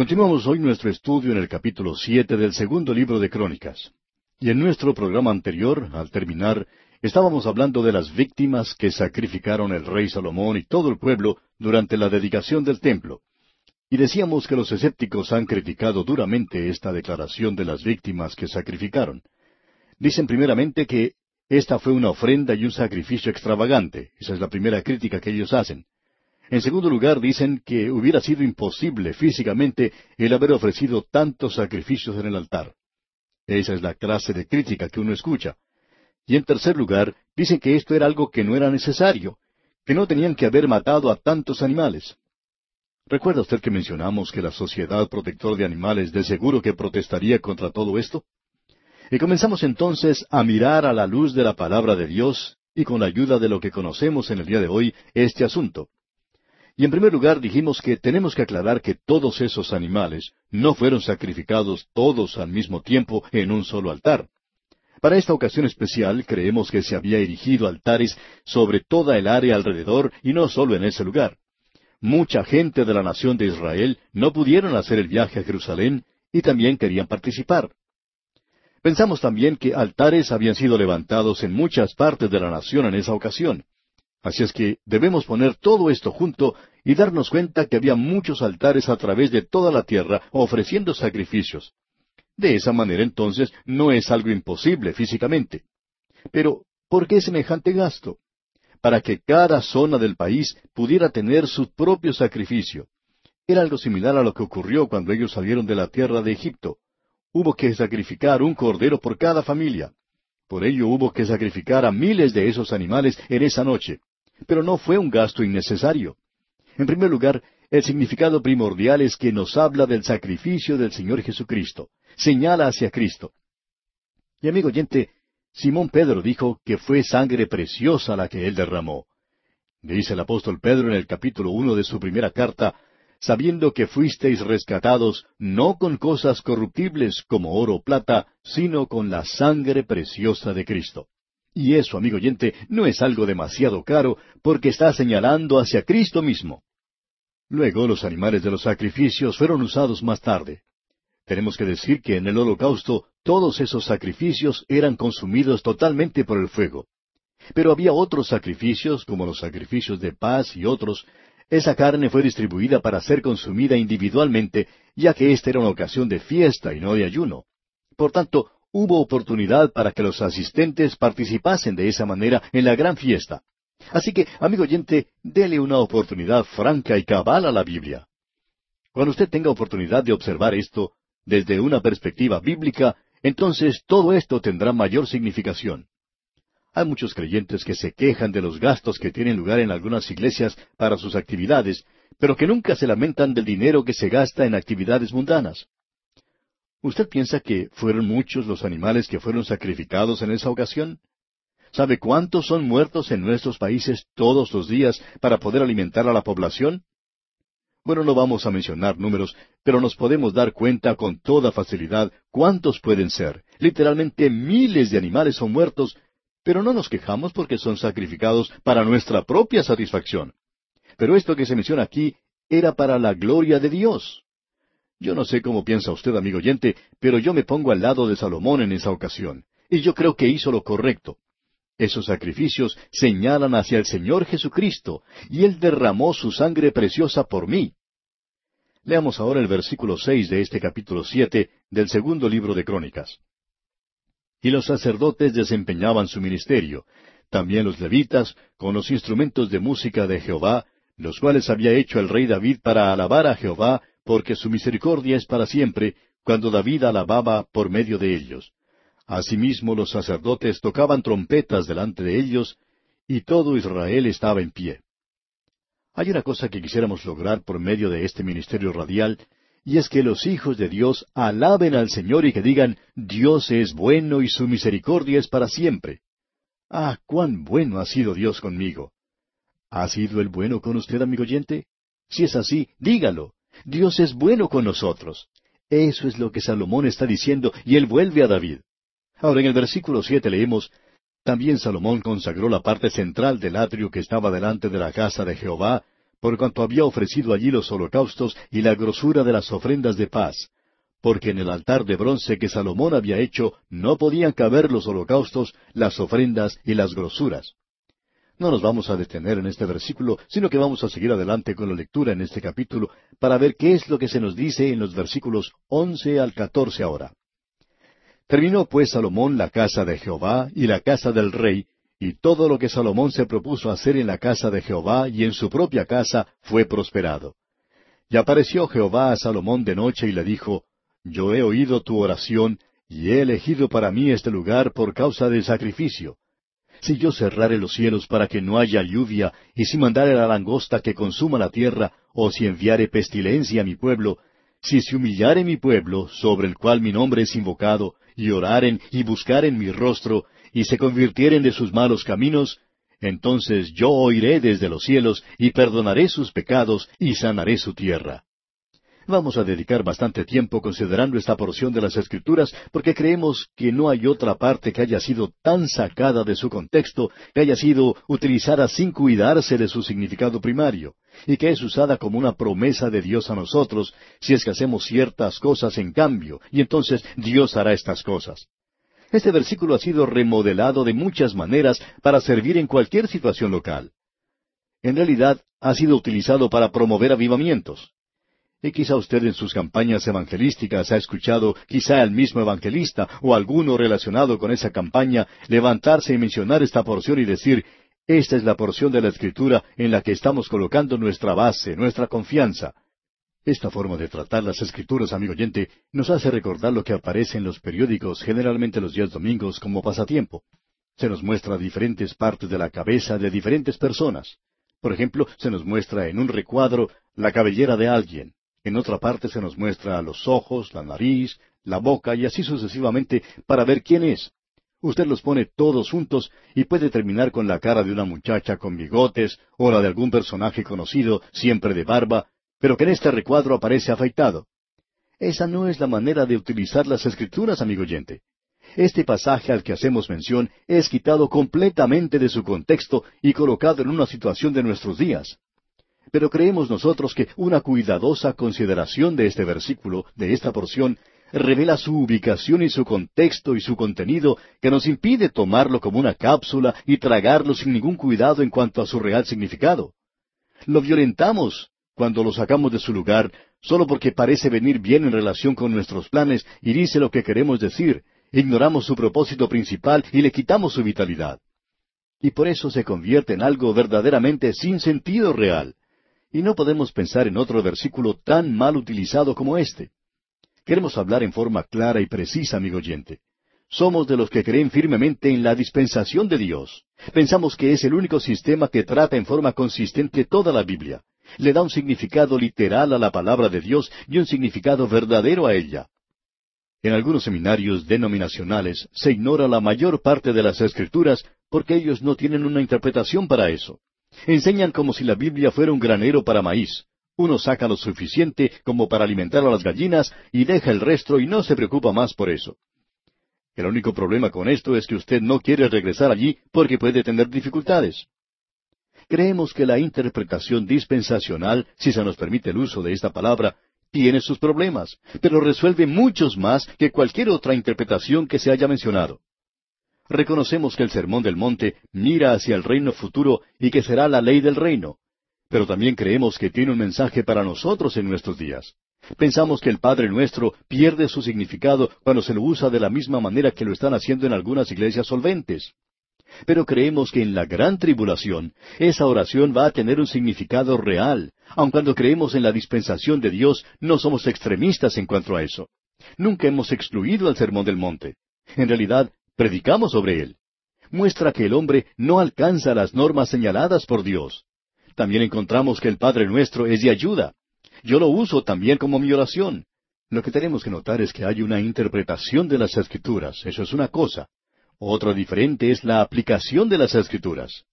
Continuamos hoy nuestro estudio en el capítulo siete del segundo libro de Crónicas. Y en nuestro programa anterior, al terminar, estábamos hablando de las víctimas que sacrificaron el rey Salomón y todo el pueblo durante la dedicación del templo. Y decíamos que los escépticos han criticado duramente esta declaración de las víctimas que sacrificaron. Dicen primeramente que esta fue una ofrenda y un sacrificio extravagante. Esa es la primera crítica que ellos hacen. En segundo lugar, dicen que hubiera sido imposible físicamente el haber ofrecido tantos sacrificios en el altar. Esa es la clase de crítica que uno escucha. Y en tercer lugar, dicen que esto era algo que no era necesario, que no tenían que haber matado a tantos animales. ¿Recuerda usted que mencionamos que la Sociedad Protector de Animales de seguro que protestaría contra todo esto? Y comenzamos entonces a mirar a la luz de la palabra de Dios y con la ayuda de lo que conocemos en el día de hoy este asunto. Y en primer lugar dijimos que tenemos que aclarar que todos esos animales no fueron sacrificados todos al mismo tiempo en un solo altar. Para esta ocasión especial creemos que se había erigido altares sobre toda el área alrededor y no solo en ese lugar. Mucha gente de la nación de Israel no pudieron hacer el viaje a Jerusalén y también querían participar. Pensamos también que altares habían sido levantados en muchas partes de la nación en esa ocasión. Así es que debemos poner todo esto junto y darnos cuenta que había muchos altares a través de toda la tierra ofreciendo sacrificios. De esa manera entonces no es algo imposible físicamente. Pero, ¿por qué semejante gasto? Para que cada zona del país pudiera tener su propio sacrificio. Era algo similar a lo que ocurrió cuando ellos salieron de la tierra de Egipto. Hubo que sacrificar un cordero por cada familia. Por ello hubo que sacrificar a miles de esos animales en esa noche. Pero no fue un gasto innecesario. En primer lugar, el significado primordial es que nos habla del sacrificio del Señor Jesucristo. Señala hacia Cristo. Y amigo oyente, Simón Pedro dijo que fue sangre preciosa la que él derramó. Dice el apóstol Pedro en el capítulo uno de su primera carta, sabiendo que fuisteis rescatados no con cosas corruptibles como oro o plata, sino con la sangre preciosa de Cristo. Y eso, amigo oyente, no es algo demasiado caro, porque está señalando hacia Cristo mismo. Luego los animales de los sacrificios fueron usados más tarde. Tenemos que decir que en el holocausto todos esos sacrificios eran consumidos totalmente por el fuego. Pero había otros sacrificios, como los sacrificios de paz y otros. Esa carne fue distribuida para ser consumida individualmente, ya que esta era una ocasión de fiesta y no de ayuno. Por tanto, hubo oportunidad para que los asistentes participasen de esa manera en la gran fiesta. Así que, amigo oyente, dele una oportunidad franca y cabal a la Biblia. Cuando usted tenga oportunidad de observar esto desde una perspectiva bíblica, entonces todo esto tendrá mayor significación. Hay muchos creyentes que se quejan de los gastos que tienen lugar en algunas iglesias para sus actividades, pero que nunca se lamentan del dinero que se gasta en actividades mundanas. ¿Usted piensa que fueron muchos los animales que fueron sacrificados en esa ocasión? ¿Sabe cuántos son muertos en nuestros países todos los días para poder alimentar a la población? Bueno, no vamos a mencionar números, pero nos podemos dar cuenta con toda facilidad cuántos pueden ser. Literalmente miles de animales son muertos, pero no nos quejamos porque son sacrificados para nuestra propia satisfacción. Pero esto que se menciona aquí era para la gloria de Dios. Yo no sé cómo piensa usted, amigo oyente, pero yo me pongo al lado de Salomón en esa ocasión, y yo creo que hizo lo correcto. Esos sacrificios señalan hacia el Señor Jesucristo, y Él derramó su sangre preciosa por mí. Leamos ahora el versículo seis de este capítulo siete del segundo libro de Crónicas. Y los sacerdotes desempeñaban su ministerio, también los levitas, con los instrumentos de música de Jehová, los cuales había hecho el rey David para alabar a Jehová porque su misericordia es para siempre, cuando David alababa por medio de ellos. Asimismo los sacerdotes tocaban trompetas delante de ellos, y todo Israel estaba en pie. Hay una cosa que quisiéramos lograr por medio de este ministerio radial, y es que los hijos de Dios alaben al Señor y que digan, Dios es bueno y su misericordia es para siempre. Ah, cuán bueno ha sido Dios conmigo. ¿Ha sido el bueno con usted, amigo oyente? Si es así, dígalo. Dios es bueno con nosotros. Eso es lo que Salomón está diciendo y él vuelve a David. Ahora en el versículo siete leemos, También Salomón consagró la parte central del atrio que estaba delante de la casa de Jehová, por cuanto había ofrecido allí los holocaustos y la grosura de las ofrendas de paz, porque en el altar de bronce que Salomón había hecho no podían caber los holocaustos, las ofrendas y las grosuras. No nos vamos a detener en este versículo, sino que vamos a seguir adelante con la lectura en este capítulo para ver qué es lo que se nos dice en los versículos once al catorce ahora. Terminó pues Salomón la casa de Jehová y la casa del rey, y todo lo que Salomón se propuso hacer en la casa de Jehová y en su propia casa fue prosperado. Y apareció Jehová a Salomón de noche y le dijo, Yo he oído tu oración, y he elegido para mí este lugar por causa del sacrificio. Si yo cerrare los cielos para que no haya lluvia, y si mandare la langosta que consuma la tierra, o si enviare pestilencia a mi pueblo, si se humillare mi pueblo, sobre el cual mi nombre es invocado, y oraren y buscaren mi rostro, y se convirtieren de sus malos caminos, entonces yo oiré desde los cielos, y perdonaré sus pecados, y sanaré su tierra. Vamos a dedicar bastante tiempo considerando esta porción de las Escrituras porque creemos que no hay otra parte que haya sido tan sacada de su contexto, que haya sido utilizada sin cuidarse de su significado primario, y que es usada como una promesa de Dios a nosotros si es que hacemos ciertas cosas en cambio, y entonces Dios hará estas cosas. Este versículo ha sido remodelado de muchas maneras para servir en cualquier situación local. En realidad, ha sido utilizado para promover avivamientos. Y quizá usted en sus campañas evangelísticas ha escuchado quizá al mismo evangelista o alguno relacionado con esa campaña levantarse y mencionar esta porción y decir, esta es la porción de la Escritura en la que estamos colocando nuestra base, nuestra confianza. Esta forma de tratar las Escrituras, amigo oyente, nos hace recordar lo que aparece en los periódicos, generalmente los días domingos, como pasatiempo. Se nos muestra diferentes partes de la cabeza de diferentes personas. Por ejemplo, se nos muestra en un recuadro la cabellera de alguien. En otra parte se nos muestra los ojos, la nariz, la boca y así sucesivamente para ver quién es. Usted los pone todos juntos y puede terminar con la cara de una muchacha con bigotes o la de algún personaje conocido, siempre de barba, pero que en este recuadro aparece afeitado. Esa no es la manera de utilizar las escrituras, amigo oyente. Este pasaje al que hacemos mención es quitado completamente de su contexto y colocado en una situación de nuestros días. Pero creemos nosotros que una cuidadosa consideración de este versículo, de esta porción, revela su ubicación y su contexto y su contenido que nos impide tomarlo como una cápsula y tragarlo sin ningún cuidado en cuanto a su real significado. Lo violentamos cuando lo sacamos de su lugar solo porque parece venir bien en relación con nuestros planes y dice lo que queremos decir, ignoramos su propósito principal y le quitamos su vitalidad. Y por eso se convierte en algo verdaderamente sin sentido real. Y no podemos pensar en otro versículo tan mal utilizado como este. Queremos hablar en forma clara y precisa, amigo oyente. Somos de los que creen firmemente en la dispensación de Dios. Pensamos que es el único sistema que trata en forma consistente toda la Biblia. Le da un significado literal a la palabra de Dios y un significado verdadero a ella. En algunos seminarios denominacionales se ignora la mayor parte de las escrituras porque ellos no tienen una interpretación para eso. Enseñan como si la Biblia fuera un granero para maíz. Uno saca lo suficiente como para alimentar a las gallinas y deja el resto y no se preocupa más por eso. El único problema con esto es que usted no quiere regresar allí porque puede tener dificultades. Creemos que la interpretación dispensacional, si se nos permite el uso de esta palabra, tiene sus problemas, pero resuelve muchos más que cualquier otra interpretación que se haya mencionado. Reconocemos que el Sermón del Monte mira hacia el reino futuro y que será la ley del reino. Pero también creemos que tiene un mensaje para nosotros en nuestros días. Pensamos que el Padre nuestro pierde su significado cuando se lo usa de la misma manera que lo están haciendo en algunas iglesias solventes. Pero creemos que en la gran tribulación esa oración va a tener un significado real, aun cuando creemos en la dispensación de Dios, no somos extremistas en cuanto a eso. Nunca hemos excluido al Sermón del Monte. En realidad, predicamos sobre él. Muestra que el hombre no alcanza las normas señaladas por Dios. También encontramos que el Padre nuestro es de ayuda. Yo lo uso también como mi oración. Lo que tenemos que notar es que hay una interpretación de las Escrituras, eso es una cosa. Otra diferente es la aplicación de las Escrituras.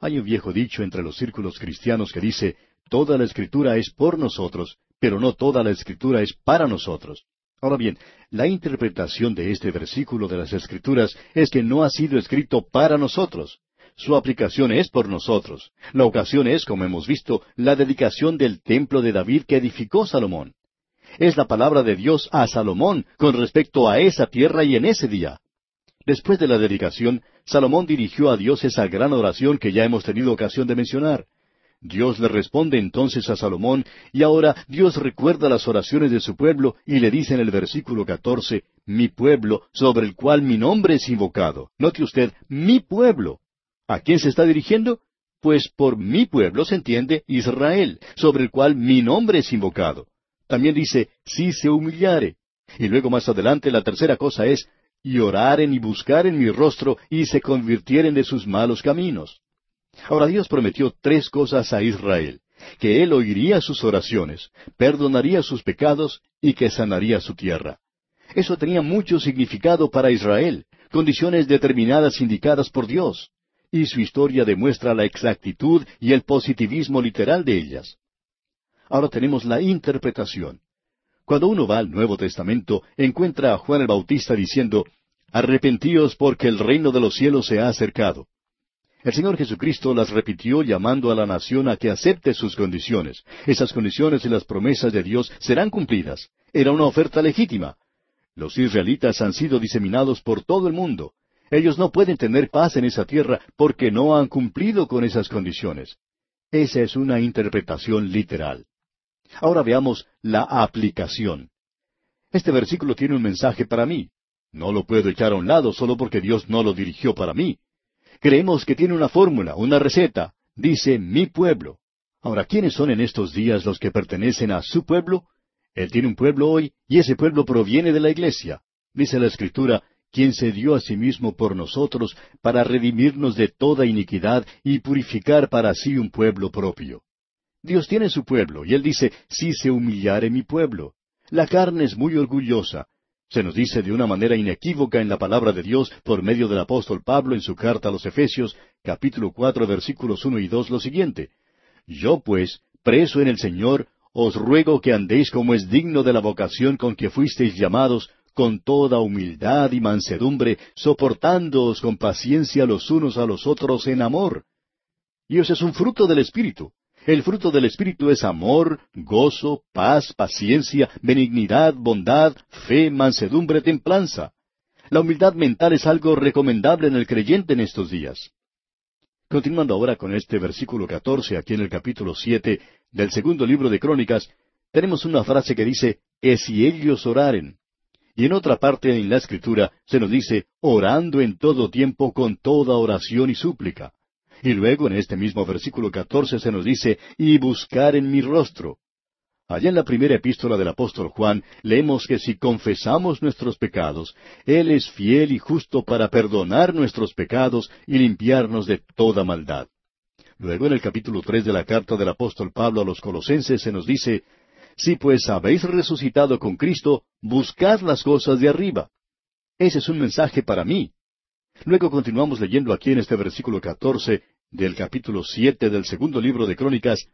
Hay un viejo dicho entre los círculos cristianos que dice, toda la Escritura es por nosotros, pero no toda la Escritura es para nosotros. Ahora bien, la interpretación de este versículo de las Escrituras es que no ha sido escrito para nosotros. su aplicación es por nosotros. La ocasión es, como hemos visto, la dedicación del templo de David que edificó Salomón. Es la palabra de Dios a Salomón con respecto a esa tierra y en ese día. Después de la dedicación, Salomón dirigió a Dios esa gran oración que ya hemos tenido ocasión de mencionar. Dios le responde entonces a Salomón, y ahora Dios recuerda las oraciones de su pueblo y le dice en el versículo catorce, mi pueblo, sobre el cual mi nombre es invocado. Note usted, mi pueblo. ¿A quién se está dirigiendo? Pues por mi pueblo se entiende Israel, sobre el cual mi nombre es invocado. También dice, si se humillare. Y luego más adelante la tercera cosa es, y oraren y buscaren mi rostro y se convirtieren de sus malos caminos. Ahora Dios prometió tres cosas a Israel, que Él oiría sus oraciones, perdonaría sus pecados y que sanaría su tierra. Eso tenía mucho significado para Israel, condiciones determinadas indicadas por Dios, y su historia demuestra la exactitud y el positivismo literal de ellas. Ahora tenemos la interpretación. Cuando uno va al Nuevo Testamento, encuentra a Juan el Bautista diciendo, Arrepentíos porque el reino de los cielos se ha acercado. El Señor Jesucristo las repitió llamando a la nación a que acepte sus condiciones. Esas condiciones y las promesas de Dios serán cumplidas. Era una oferta legítima. Los israelitas han sido diseminados por todo el mundo. Ellos no pueden tener paz en esa tierra porque no han cumplido con esas condiciones. Esa es una interpretación literal. Ahora veamos la aplicación. Este versículo tiene un mensaje para mí. No lo puedo echar a un lado solo porque Dios no lo dirigió para mí. Creemos que tiene una fórmula, una receta. Dice mi pueblo. Ahora, ¿quiénes son en estos días los que pertenecen a su pueblo? Él tiene un pueblo hoy y ese pueblo proviene de la iglesia. Dice la Escritura, quien se dio a sí mismo por nosotros para redimirnos de toda iniquidad y purificar para sí un pueblo propio. Dios tiene su pueblo, y Él dice, si se humillare mi pueblo. La carne es muy orgullosa. Se nos dice de una manera inequívoca en la palabra de Dios por medio del apóstol Pablo en su carta a los Efesios, capítulo cuatro, versículos uno y dos, lo siguiente. Yo pues, preso en el Señor, os ruego que andéis como es digno de la vocación con que fuisteis llamados, con toda humildad y mansedumbre, soportándoos con paciencia los unos a los otros en amor. Y es un fruto del Espíritu. El fruto del Espíritu es amor, gozo, paz, paciencia, benignidad, bondad, fe, mansedumbre, templanza. La humildad mental es algo recomendable en el creyente en estos días. Continuando ahora con este versículo catorce aquí en el capítulo siete del segundo libro de Crónicas, tenemos una frase que dice, es si ellos oraren. Y en otra parte en la Escritura se nos dice, orando en todo tiempo con toda oración y súplica. Y luego en este mismo versículo catorce se nos dice, y buscar en mi rostro. Allá en la primera epístola del apóstol Juan leemos que si confesamos nuestros pecados, Él es fiel y justo para perdonar nuestros pecados y limpiarnos de toda maldad. Luego en el capítulo tres de la carta del apóstol Pablo a los colosenses se nos dice, Si pues habéis resucitado con Cristo, buscad las cosas de arriba. Ese es un mensaje para mí. Luego continuamos leyendo aquí en este versículo catorce del capítulo siete del segundo libro de Crónicas,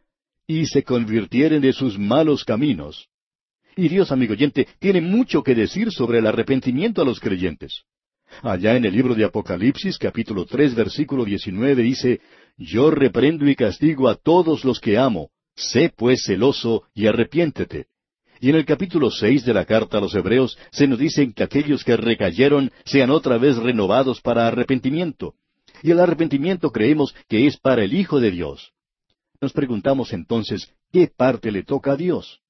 y se convirtieren de sus malos caminos. Y Dios, amigo oyente, tiene mucho que decir sobre el arrepentimiento a los creyentes. Allá en el libro de Apocalipsis, capítulo tres, versículo diecinueve, dice, Yo reprendo y castigo a todos los que amo. Sé pues celoso y arrepiéntete. Y en el capítulo seis de la carta a los Hebreos se nos dice que aquellos que recayeron sean otra vez renovados para arrepentimiento. Y el arrepentimiento creemos que es para el Hijo de Dios. Nos preguntamos entonces, ¿qué parte le toca a Dios?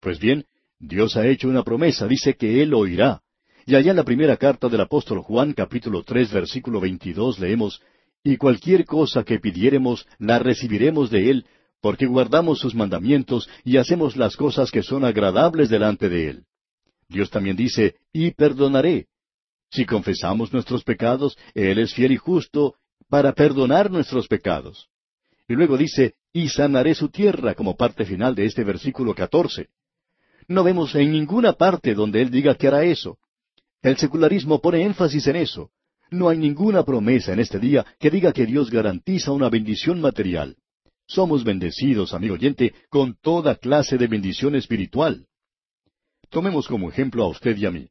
Pues bien, Dios ha hecho una promesa, dice que Él oirá. Y allá en la primera carta del apóstol Juan, capítulo tres, versículo veintidós, leemos, Y cualquier cosa que pidiéremos, la recibiremos de Él, porque guardamos sus mandamientos y hacemos las cosas que son agradables delante de Él. Dios también dice, y perdonaré. Si confesamos nuestros pecados, Él es fiel y justo para perdonar nuestros pecados. Y luego dice, y sanaré su tierra como parte final de este versículo catorce. No vemos en ninguna parte donde Él diga que hará eso. El secularismo pone énfasis en eso. No hay ninguna promesa en este día que diga que Dios garantiza una bendición material. Somos bendecidos, amigo oyente, con toda clase de bendición espiritual. Tomemos como ejemplo a usted y a mí.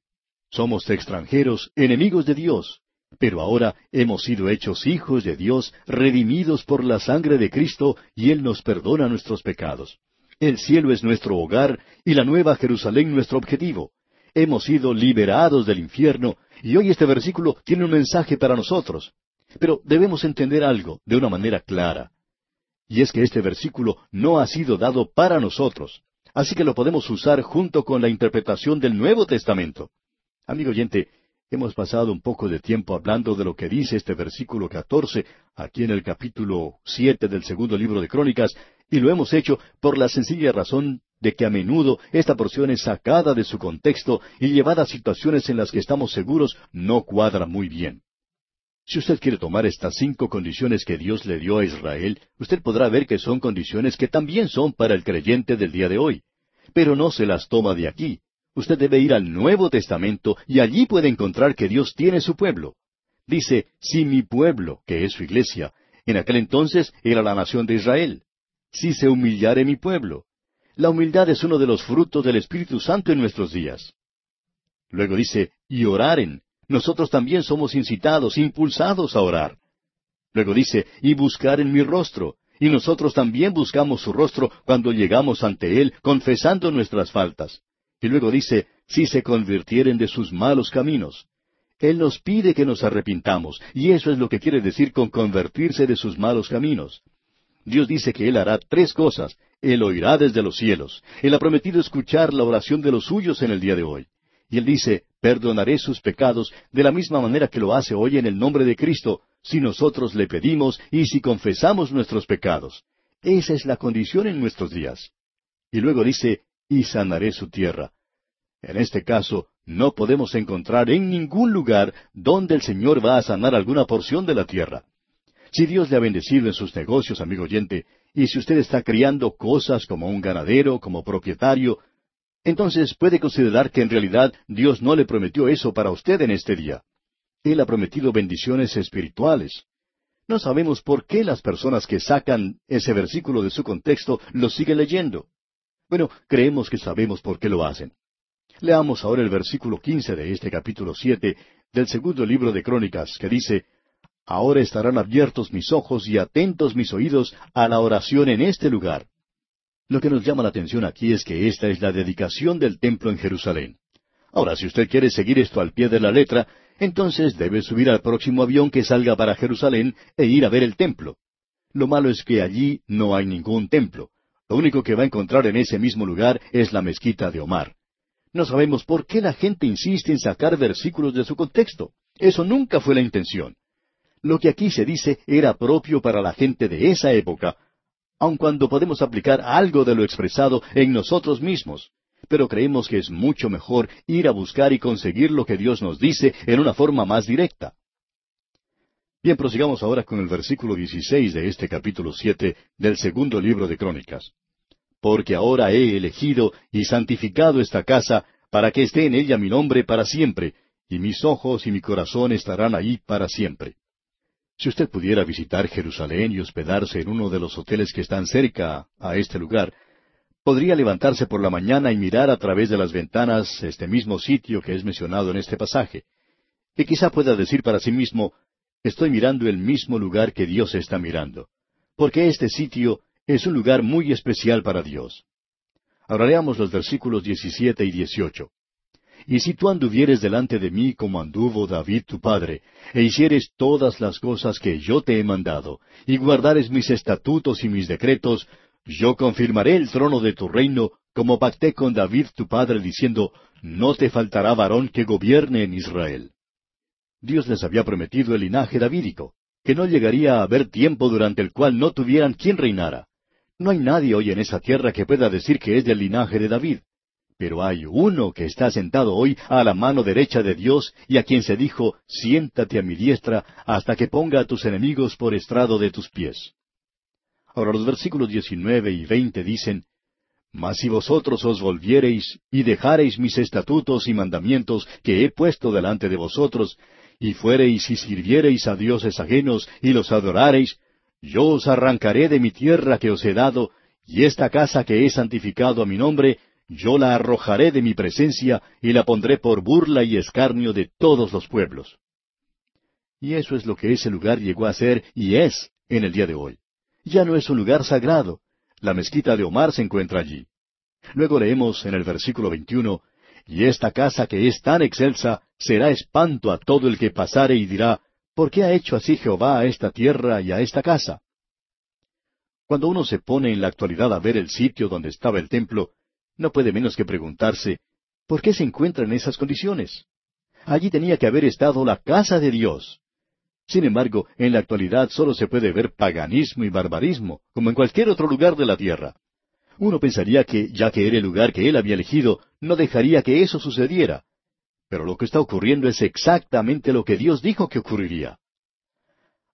Somos extranjeros, enemigos de Dios, pero ahora hemos sido hechos hijos de Dios, redimidos por la sangre de Cristo, y Él nos perdona nuestros pecados. El cielo es nuestro hogar y la nueva Jerusalén nuestro objetivo. Hemos sido liberados del infierno, y hoy este versículo tiene un mensaje para nosotros. Pero debemos entender algo de una manera clara. Y es que este versículo no ha sido dado para nosotros. Así que lo podemos usar junto con la interpretación del Nuevo Testamento. Amigo oyente, hemos pasado un poco de tiempo hablando de lo que dice este versículo catorce aquí en el capítulo siete del segundo libro de Crónicas, y lo hemos hecho por la sencilla razón de que a menudo esta porción es sacada de su contexto y llevada a situaciones en las que estamos seguros no cuadra muy bien. Si usted quiere tomar estas cinco condiciones que Dios le dio a Israel, usted podrá ver que son condiciones que también son para el creyente del día de hoy. Pero no se las toma de aquí. Usted debe ir al Nuevo Testamento y allí puede encontrar que Dios tiene su pueblo. Dice, si mi pueblo, que es su iglesia, en aquel entonces era la nación de Israel, si se humillare mi pueblo. La humildad es uno de los frutos del Espíritu Santo en nuestros días. Luego dice, y oraren, nosotros también somos incitados, impulsados a orar. Luego dice, y buscar en mi rostro, y nosotros también buscamos su rostro cuando llegamos ante Él, confesando nuestras faltas. Y luego dice, si se convirtieren de sus malos caminos. Él nos pide que nos arrepintamos, y eso es lo que quiere decir con convertirse de sus malos caminos. Dios dice que Él hará tres cosas. Él oirá desde los cielos. Él ha prometido escuchar la oración de los suyos en el día de hoy. Y Él dice, perdonaré sus pecados de la misma manera que lo hace hoy en el nombre de Cristo, si nosotros le pedimos y si confesamos nuestros pecados. Esa es la condición en nuestros días. Y luego dice, y sanaré su tierra. En este caso, no podemos encontrar en ningún lugar donde el Señor va a sanar alguna porción de la tierra. Si Dios le ha bendecido en sus negocios, amigo oyente, y si usted está criando cosas como un ganadero, como propietario, entonces puede considerar que en realidad Dios no le prometió eso para usted en este día. Él ha prometido bendiciones espirituales. No sabemos por qué las personas que sacan ese versículo de su contexto lo siguen leyendo. Bueno, creemos que sabemos por qué lo hacen. Leamos ahora el versículo quince de este capítulo siete del segundo libro de Crónicas, que dice Ahora estarán abiertos mis ojos y atentos mis oídos a la oración en este lugar. Lo que nos llama la atención aquí es que esta es la dedicación del templo en Jerusalén. Ahora, si usted quiere seguir esto al pie de la letra, entonces debe subir al próximo avión que salga para Jerusalén e ir a ver el templo. Lo malo es que allí no hay ningún templo. Lo único que va a encontrar en ese mismo lugar es la mezquita de Omar. No sabemos por qué la gente insiste en sacar versículos de su contexto. Eso nunca fue la intención. Lo que aquí se dice era propio para la gente de esa época, aun cuando podemos aplicar algo de lo expresado en nosotros mismos. Pero creemos que es mucho mejor ir a buscar y conseguir lo que Dios nos dice en una forma más directa. Bien, prosigamos ahora con el versículo 16 de este capítulo siete del segundo libro de Crónicas. Porque ahora he elegido y santificado esta casa para que esté en ella mi nombre para siempre, y mis ojos y mi corazón estarán ahí para siempre. Si usted pudiera visitar Jerusalén y hospedarse en uno de los hoteles que están cerca a este lugar, podría levantarse por la mañana y mirar a través de las ventanas este mismo sitio que es mencionado en este pasaje. Y quizá pueda decir para sí mismo, estoy mirando el mismo lugar que Dios está mirando, porque este sitio es un lugar muy especial para Dios. Ahora leamos los versículos 17 y 18. Y si tú anduvieres delante de mí como anduvo David tu padre, e hicieres todas las cosas que yo te he mandado, y guardares mis estatutos y mis decretos, yo confirmaré el trono de tu reino, como pacté con David tu padre, diciendo, No te faltará varón que gobierne en Israel. Dios les había prometido el linaje davídico, que no llegaría a haber tiempo durante el cual no tuvieran quien reinara. No hay nadie hoy en esa tierra que pueda decir que es del linaje de David. Pero hay uno que está sentado hoy a la mano derecha de Dios y a quien se dijo, siéntate a mi diestra hasta que ponga a tus enemigos por estrado de tus pies. Ahora los versículos 19 y 20 dicen, Mas si vosotros os volviereis y dejareis mis estatutos y mandamientos que he puesto delante de vosotros, y fuereis y sirviereis a dioses ajenos y los adorareis, yo os arrancaré de mi tierra que os he dado, y esta casa que he santificado a mi nombre, yo la arrojaré de mi presencia y la pondré por burla y escarnio de todos los pueblos. Y eso es lo que ese lugar llegó a ser y es en el día de hoy. Ya no es un lugar sagrado. La mezquita de Omar se encuentra allí. Luego leemos en el versículo 21, Y esta casa que es tan excelsa será espanto a todo el que pasare y dirá, ¿por qué ha hecho así Jehová a esta tierra y a esta casa? Cuando uno se pone en la actualidad a ver el sitio donde estaba el templo, no puede menos que preguntarse, ¿por qué se encuentra en esas condiciones? Allí tenía que haber estado la casa de Dios. Sin embargo, en la actualidad solo se puede ver paganismo y barbarismo, como en cualquier otro lugar de la tierra. Uno pensaría que, ya que era el lugar que él había elegido, no dejaría que eso sucediera. Pero lo que está ocurriendo es exactamente lo que Dios dijo que ocurriría.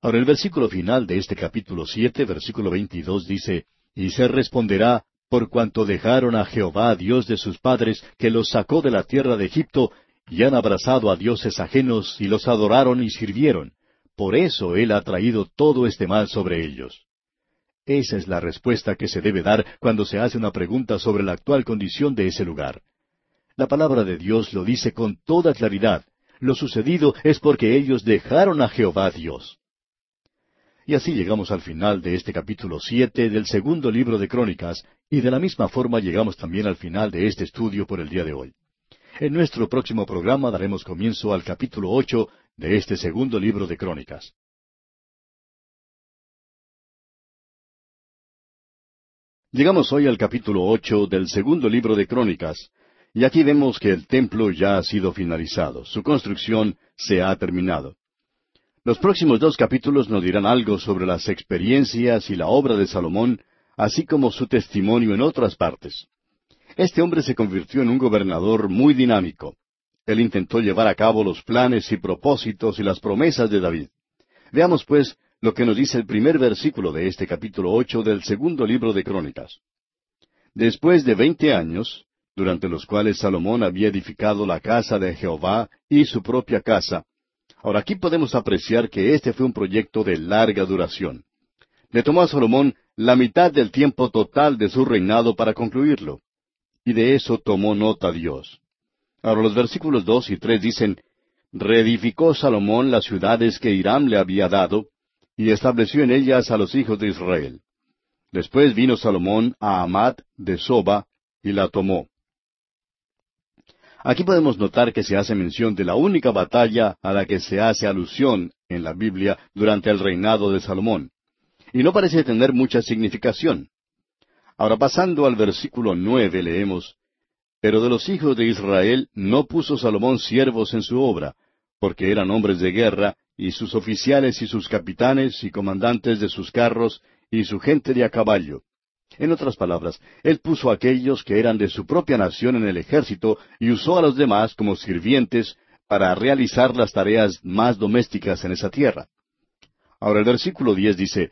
Ahora el versículo final de este capítulo siete, versículo veintidós, dice, Y se responderá, por cuanto dejaron a Jehová, Dios de sus padres, que los sacó de la tierra de Egipto, y han abrazado a dioses ajenos, y los adoraron y sirvieron. Por eso Él ha traído todo este mal sobre ellos. Esa es la respuesta que se debe dar cuando se hace una pregunta sobre la actual condición de ese lugar. La palabra de Dios lo dice con toda claridad. Lo sucedido es porque ellos dejaron a Jehová Dios. Y así llegamos al final de este capítulo siete del segundo libro de Crónicas, y de la misma forma llegamos también al final de este estudio por el día de hoy. En nuestro próximo programa daremos comienzo al capítulo ocho de este segundo libro de Crónicas. Llegamos hoy al capítulo ocho del segundo libro de Crónicas, y aquí vemos que el templo ya ha sido finalizado, su construcción se ha terminado. Los próximos dos capítulos nos dirán algo sobre las experiencias y la obra de Salomón, así como su testimonio en otras partes. Este hombre se convirtió en un gobernador muy dinámico. Él intentó llevar a cabo los planes y propósitos y las promesas de David. Veamos, pues, lo que nos dice el primer versículo de este capítulo ocho del segundo libro de Crónicas. Después de veinte años, durante los cuales Salomón había edificado la casa de Jehová y su propia casa. Ahora aquí podemos apreciar que este fue un proyecto de larga duración. Le tomó a Salomón la mitad del tiempo total de su reinado para concluirlo. Y de eso tomó nota Dios. Ahora los versículos dos y tres dicen, Reedificó Salomón las ciudades que Hiram le había dado, y estableció en ellas a los hijos de Israel. Después vino Salomón a Amat de Soba, y la tomó. Aquí podemos notar que se hace mención de la única batalla a la que se hace alusión en la Biblia durante el reinado de Salomón. Y no parece tener mucha significación. Ahora pasando al versículo nueve leemos, pero de los hijos de Israel no puso Salomón siervos en su obra, porque eran hombres de guerra, y sus oficiales y sus capitanes y comandantes de sus carros, y su gente de a caballo. En otras palabras, él puso a aquellos que eran de su propia nación en el ejército y usó a los demás como sirvientes para realizar las tareas más domésticas en esa tierra. Ahora el versículo diez dice,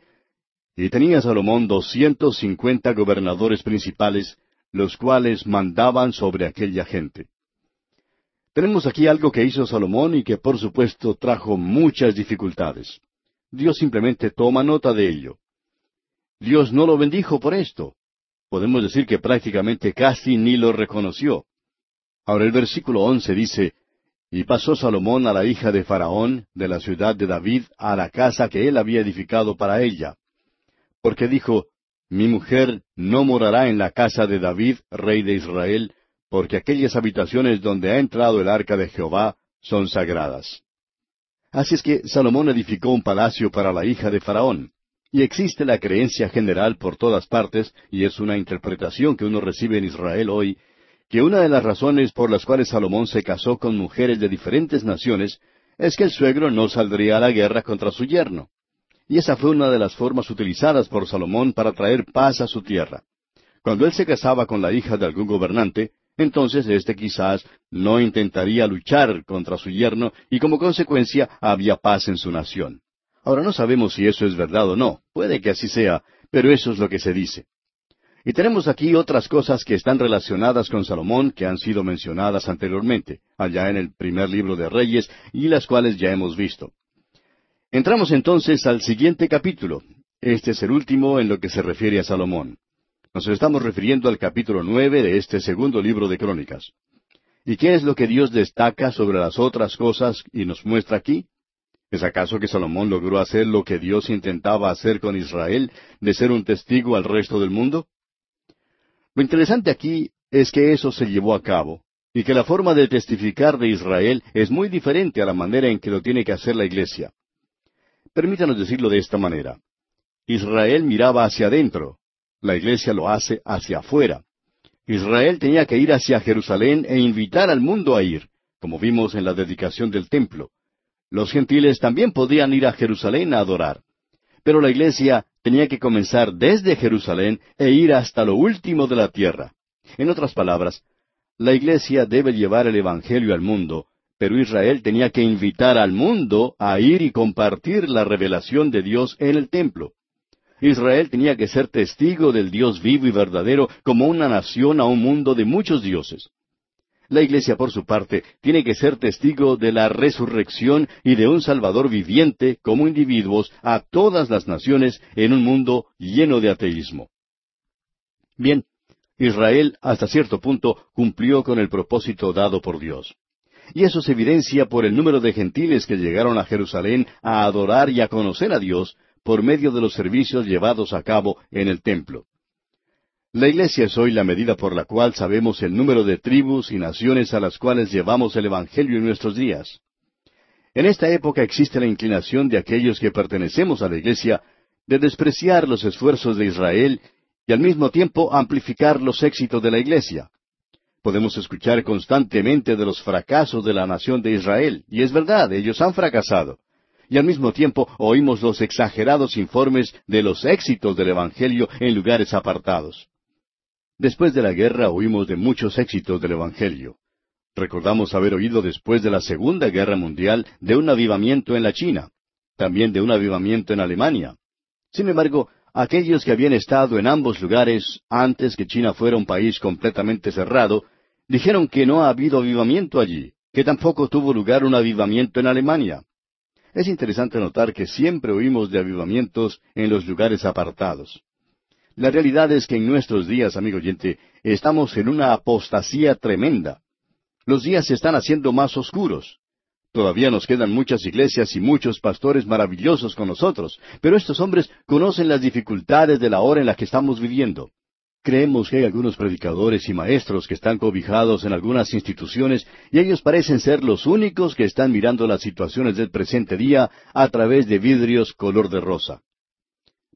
Y tenía Salomón doscientos cincuenta gobernadores principales, los cuales mandaban sobre aquella gente. Tenemos aquí algo que hizo Salomón y que por supuesto trajo muchas dificultades. Dios simplemente toma nota de ello. Dios no lo bendijo por esto. Podemos decir que prácticamente casi ni lo reconoció. Ahora el versículo once dice, Y pasó Salomón a la hija de Faraón, de la ciudad de David, a la casa que él había edificado para ella. Porque dijo, mi mujer no morará en la casa de David, rey de Israel, porque aquellas habitaciones donde ha entrado el arca de Jehová son sagradas. Así es que Salomón edificó un palacio para la hija de Faraón. Y existe la creencia general por todas partes, y es una interpretación que uno recibe en Israel hoy, que una de las razones por las cuales Salomón se casó con mujeres de diferentes naciones es que el suegro no saldría a la guerra contra su yerno. Y esa fue una de las formas utilizadas por Salomón para traer paz a su tierra. Cuando él se casaba con la hija de algún gobernante, entonces éste quizás no intentaría luchar contra su yerno y como consecuencia había paz en su nación. Ahora no sabemos si eso es verdad o no, puede que así sea, pero eso es lo que se dice. Y tenemos aquí otras cosas que están relacionadas con Salomón que han sido mencionadas anteriormente, allá en el primer libro de Reyes, y las cuales ya hemos visto. Entramos entonces al siguiente capítulo. Este es el último en lo que se refiere a Salomón. Nos estamos refiriendo al capítulo nueve de este segundo libro de Crónicas. ¿Y qué es lo que Dios destaca sobre las otras cosas y nos muestra aquí? ¿Es acaso que Salomón logró hacer lo que Dios intentaba hacer con Israel, de ser un testigo al resto del mundo? Lo interesante aquí es que eso se llevó a cabo, y que la forma de testificar de Israel es muy diferente a la manera en que lo tiene que hacer la iglesia. Permítanos decirlo de esta manera. Israel miraba hacia adentro, la iglesia lo hace hacia afuera. Israel tenía que ir hacia Jerusalén e invitar al mundo a ir, como vimos en la dedicación del templo. Los gentiles también podían ir a Jerusalén a adorar. Pero la iglesia tenía que comenzar desde Jerusalén e ir hasta lo último de la tierra. En otras palabras, la iglesia debe llevar el Evangelio al mundo, pero Israel tenía que invitar al mundo a ir y compartir la revelación de Dios en el templo. Israel tenía que ser testigo del Dios vivo y verdadero como una nación a un mundo de muchos dioses. La Iglesia, por su parte, tiene que ser testigo de la resurrección y de un Salvador viviente como individuos a todas las naciones en un mundo lleno de ateísmo. Bien, Israel hasta cierto punto cumplió con el propósito dado por Dios. Y eso se evidencia por el número de gentiles que llegaron a Jerusalén a adorar y a conocer a Dios por medio de los servicios llevados a cabo en el templo. La iglesia es hoy la medida por la cual sabemos el número de tribus y naciones a las cuales llevamos el Evangelio en nuestros días. En esta época existe la inclinación de aquellos que pertenecemos a la iglesia de despreciar los esfuerzos de Israel y al mismo tiempo amplificar los éxitos de la iglesia. Podemos escuchar constantemente de los fracasos de la nación de Israel, y es verdad, ellos han fracasado y al mismo tiempo oímos los exagerados informes de los éxitos del Evangelio en lugares apartados. Después de la guerra oímos de muchos éxitos del Evangelio. Recordamos haber oído después de la Segunda Guerra Mundial de un avivamiento en la China, también de un avivamiento en Alemania. Sin embargo, aquellos que habían estado en ambos lugares antes que China fuera un país completamente cerrado, dijeron que no ha habido avivamiento allí, que tampoco tuvo lugar un avivamiento en Alemania. Es interesante notar que siempre oímos de avivamientos en los lugares apartados. La realidad es que en nuestros días, amigo oyente, estamos en una apostasía tremenda. Los días se están haciendo más oscuros. Todavía nos quedan muchas iglesias y muchos pastores maravillosos con nosotros, pero estos hombres conocen las dificultades de la hora en la que estamos viviendo. Creemos que hay algunos predicadores y maestros que están cobijados en algunas instituciones y ellos parecen ser los únicos que están mirando las situaciones del presente día a través de vidrios color de rosa.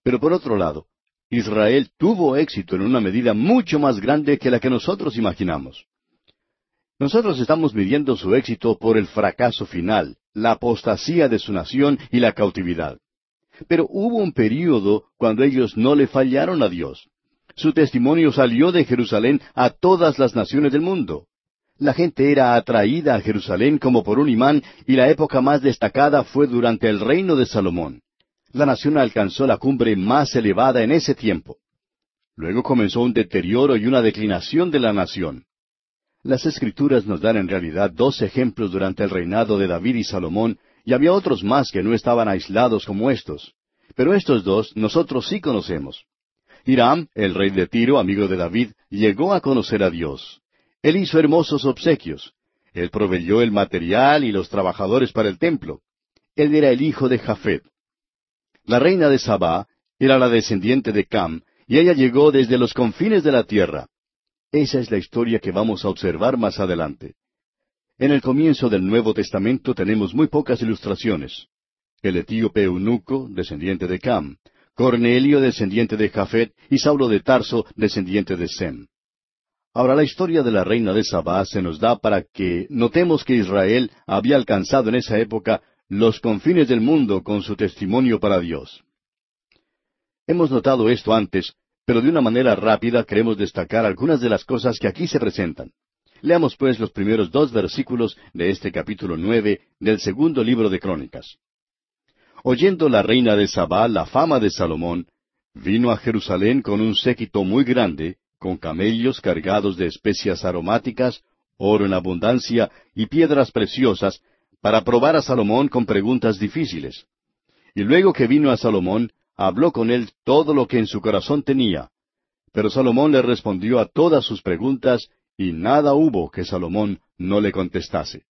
Pero por otro lado, Israel tuvo éxito en una medida mucho más grande que la que nosotros imaginamos. Nosotros estamos midiendo su éxito por el fracaso final, la apostasía de su nación y la cautividad. Pero hubo un período cuando ellos no le fallaron a Dios su testimonio salió de Jerusalén a todas las naciones del mundo. La gente era atraída a Jerusalén como por un imán y la época más destacada fue durante el reino de Salomón. La nación alcanzó la cumbre más elevada en ese tiempo. Luego comenzó un deterioro y una declinación de la nación. Las escrituras nos dan en realidad dos ejemplos durante el reinado de David y Salomón, y había otros más que no estaban aislados como estos. Pero estos dos nosotros sí conocemos. Hiram, el rey de Tiro, amigo de David, llegó a conocer a Dios. Él hizo hermosos obsequios. Él proveyó el material y los trabajadores para el templo. Él era el hijo de Jafet. La reina de Sabá era la descendiente de Cam, y ella llegó desde los confines de la tierra. Esa es la historia que vamos a observar más adelante. En el comienzo del Nuevo Testamento tenemos muy pocas ilustraciones. El etíope eunuco, descendiente de Cam, Cornelio, descendiente de Jafet, y Saulo de Tarso, descendiente de Sem. Ahora la historia de la reina de Sabá se nos da para que notemos que Israel había alcanzado en esa época los confines del mundo con su testimonio para Dios. Hemos notado esto antes, pero de una manera rápida queremos destacar algunas de las cosas que aquí se presentan. Leamos pues los primeros dos versículos de este capítulo nueve del segundo libro de Crónicas. Oyendo la reina de Sabá la fama de Salomón, vino a Jerusalén con un séquito muy grande, con camellos cargados de especias aromáticas, oro en abundancia y piedras preciosas, para probar a Salomón con preguntas difíciles. Y luego que vino a Salomón, habló con él todo lo que en su corazón tenía. Pero Salomón le respondió a todas sus preguntas, y nada hubo que Salomón no le contestase.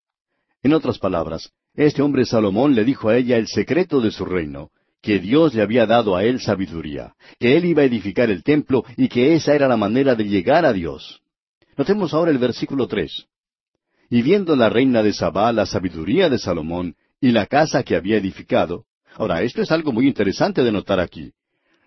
En otras palabras, Este hombre Salomón le dijo a ella el secreto de su reino, que Dios le había dado a él sabiduría, que él iba a edificar el templo y que esa era la manera de llegar a Dios. Notemos ahora el versículo tres. Y viendo la reina de Sabá la sabiduría de Salomón y la casa que había edificado. Ahora, esto es algo muy interesante de notar aquí.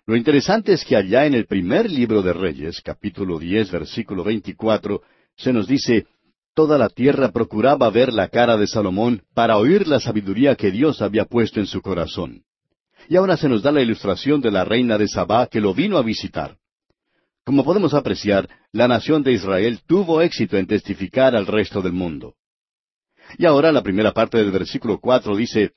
Lo interesante es que allá en el primer libro de Reyes, capítulo diez, versículo veinticuatro, se nos dice Toda la tierra procuraba ver la cara de Salomón para oír la sabiduría que Dios había puesto en su corazón. Y ahora se nos da la ilustración de la reina de Sabá que lo vino a visitar. Como podemos apreciar, la nación de Israel tuvo éxito en testificar al resto del mundo. Y ahora la primera parte del versículo cuatro dice,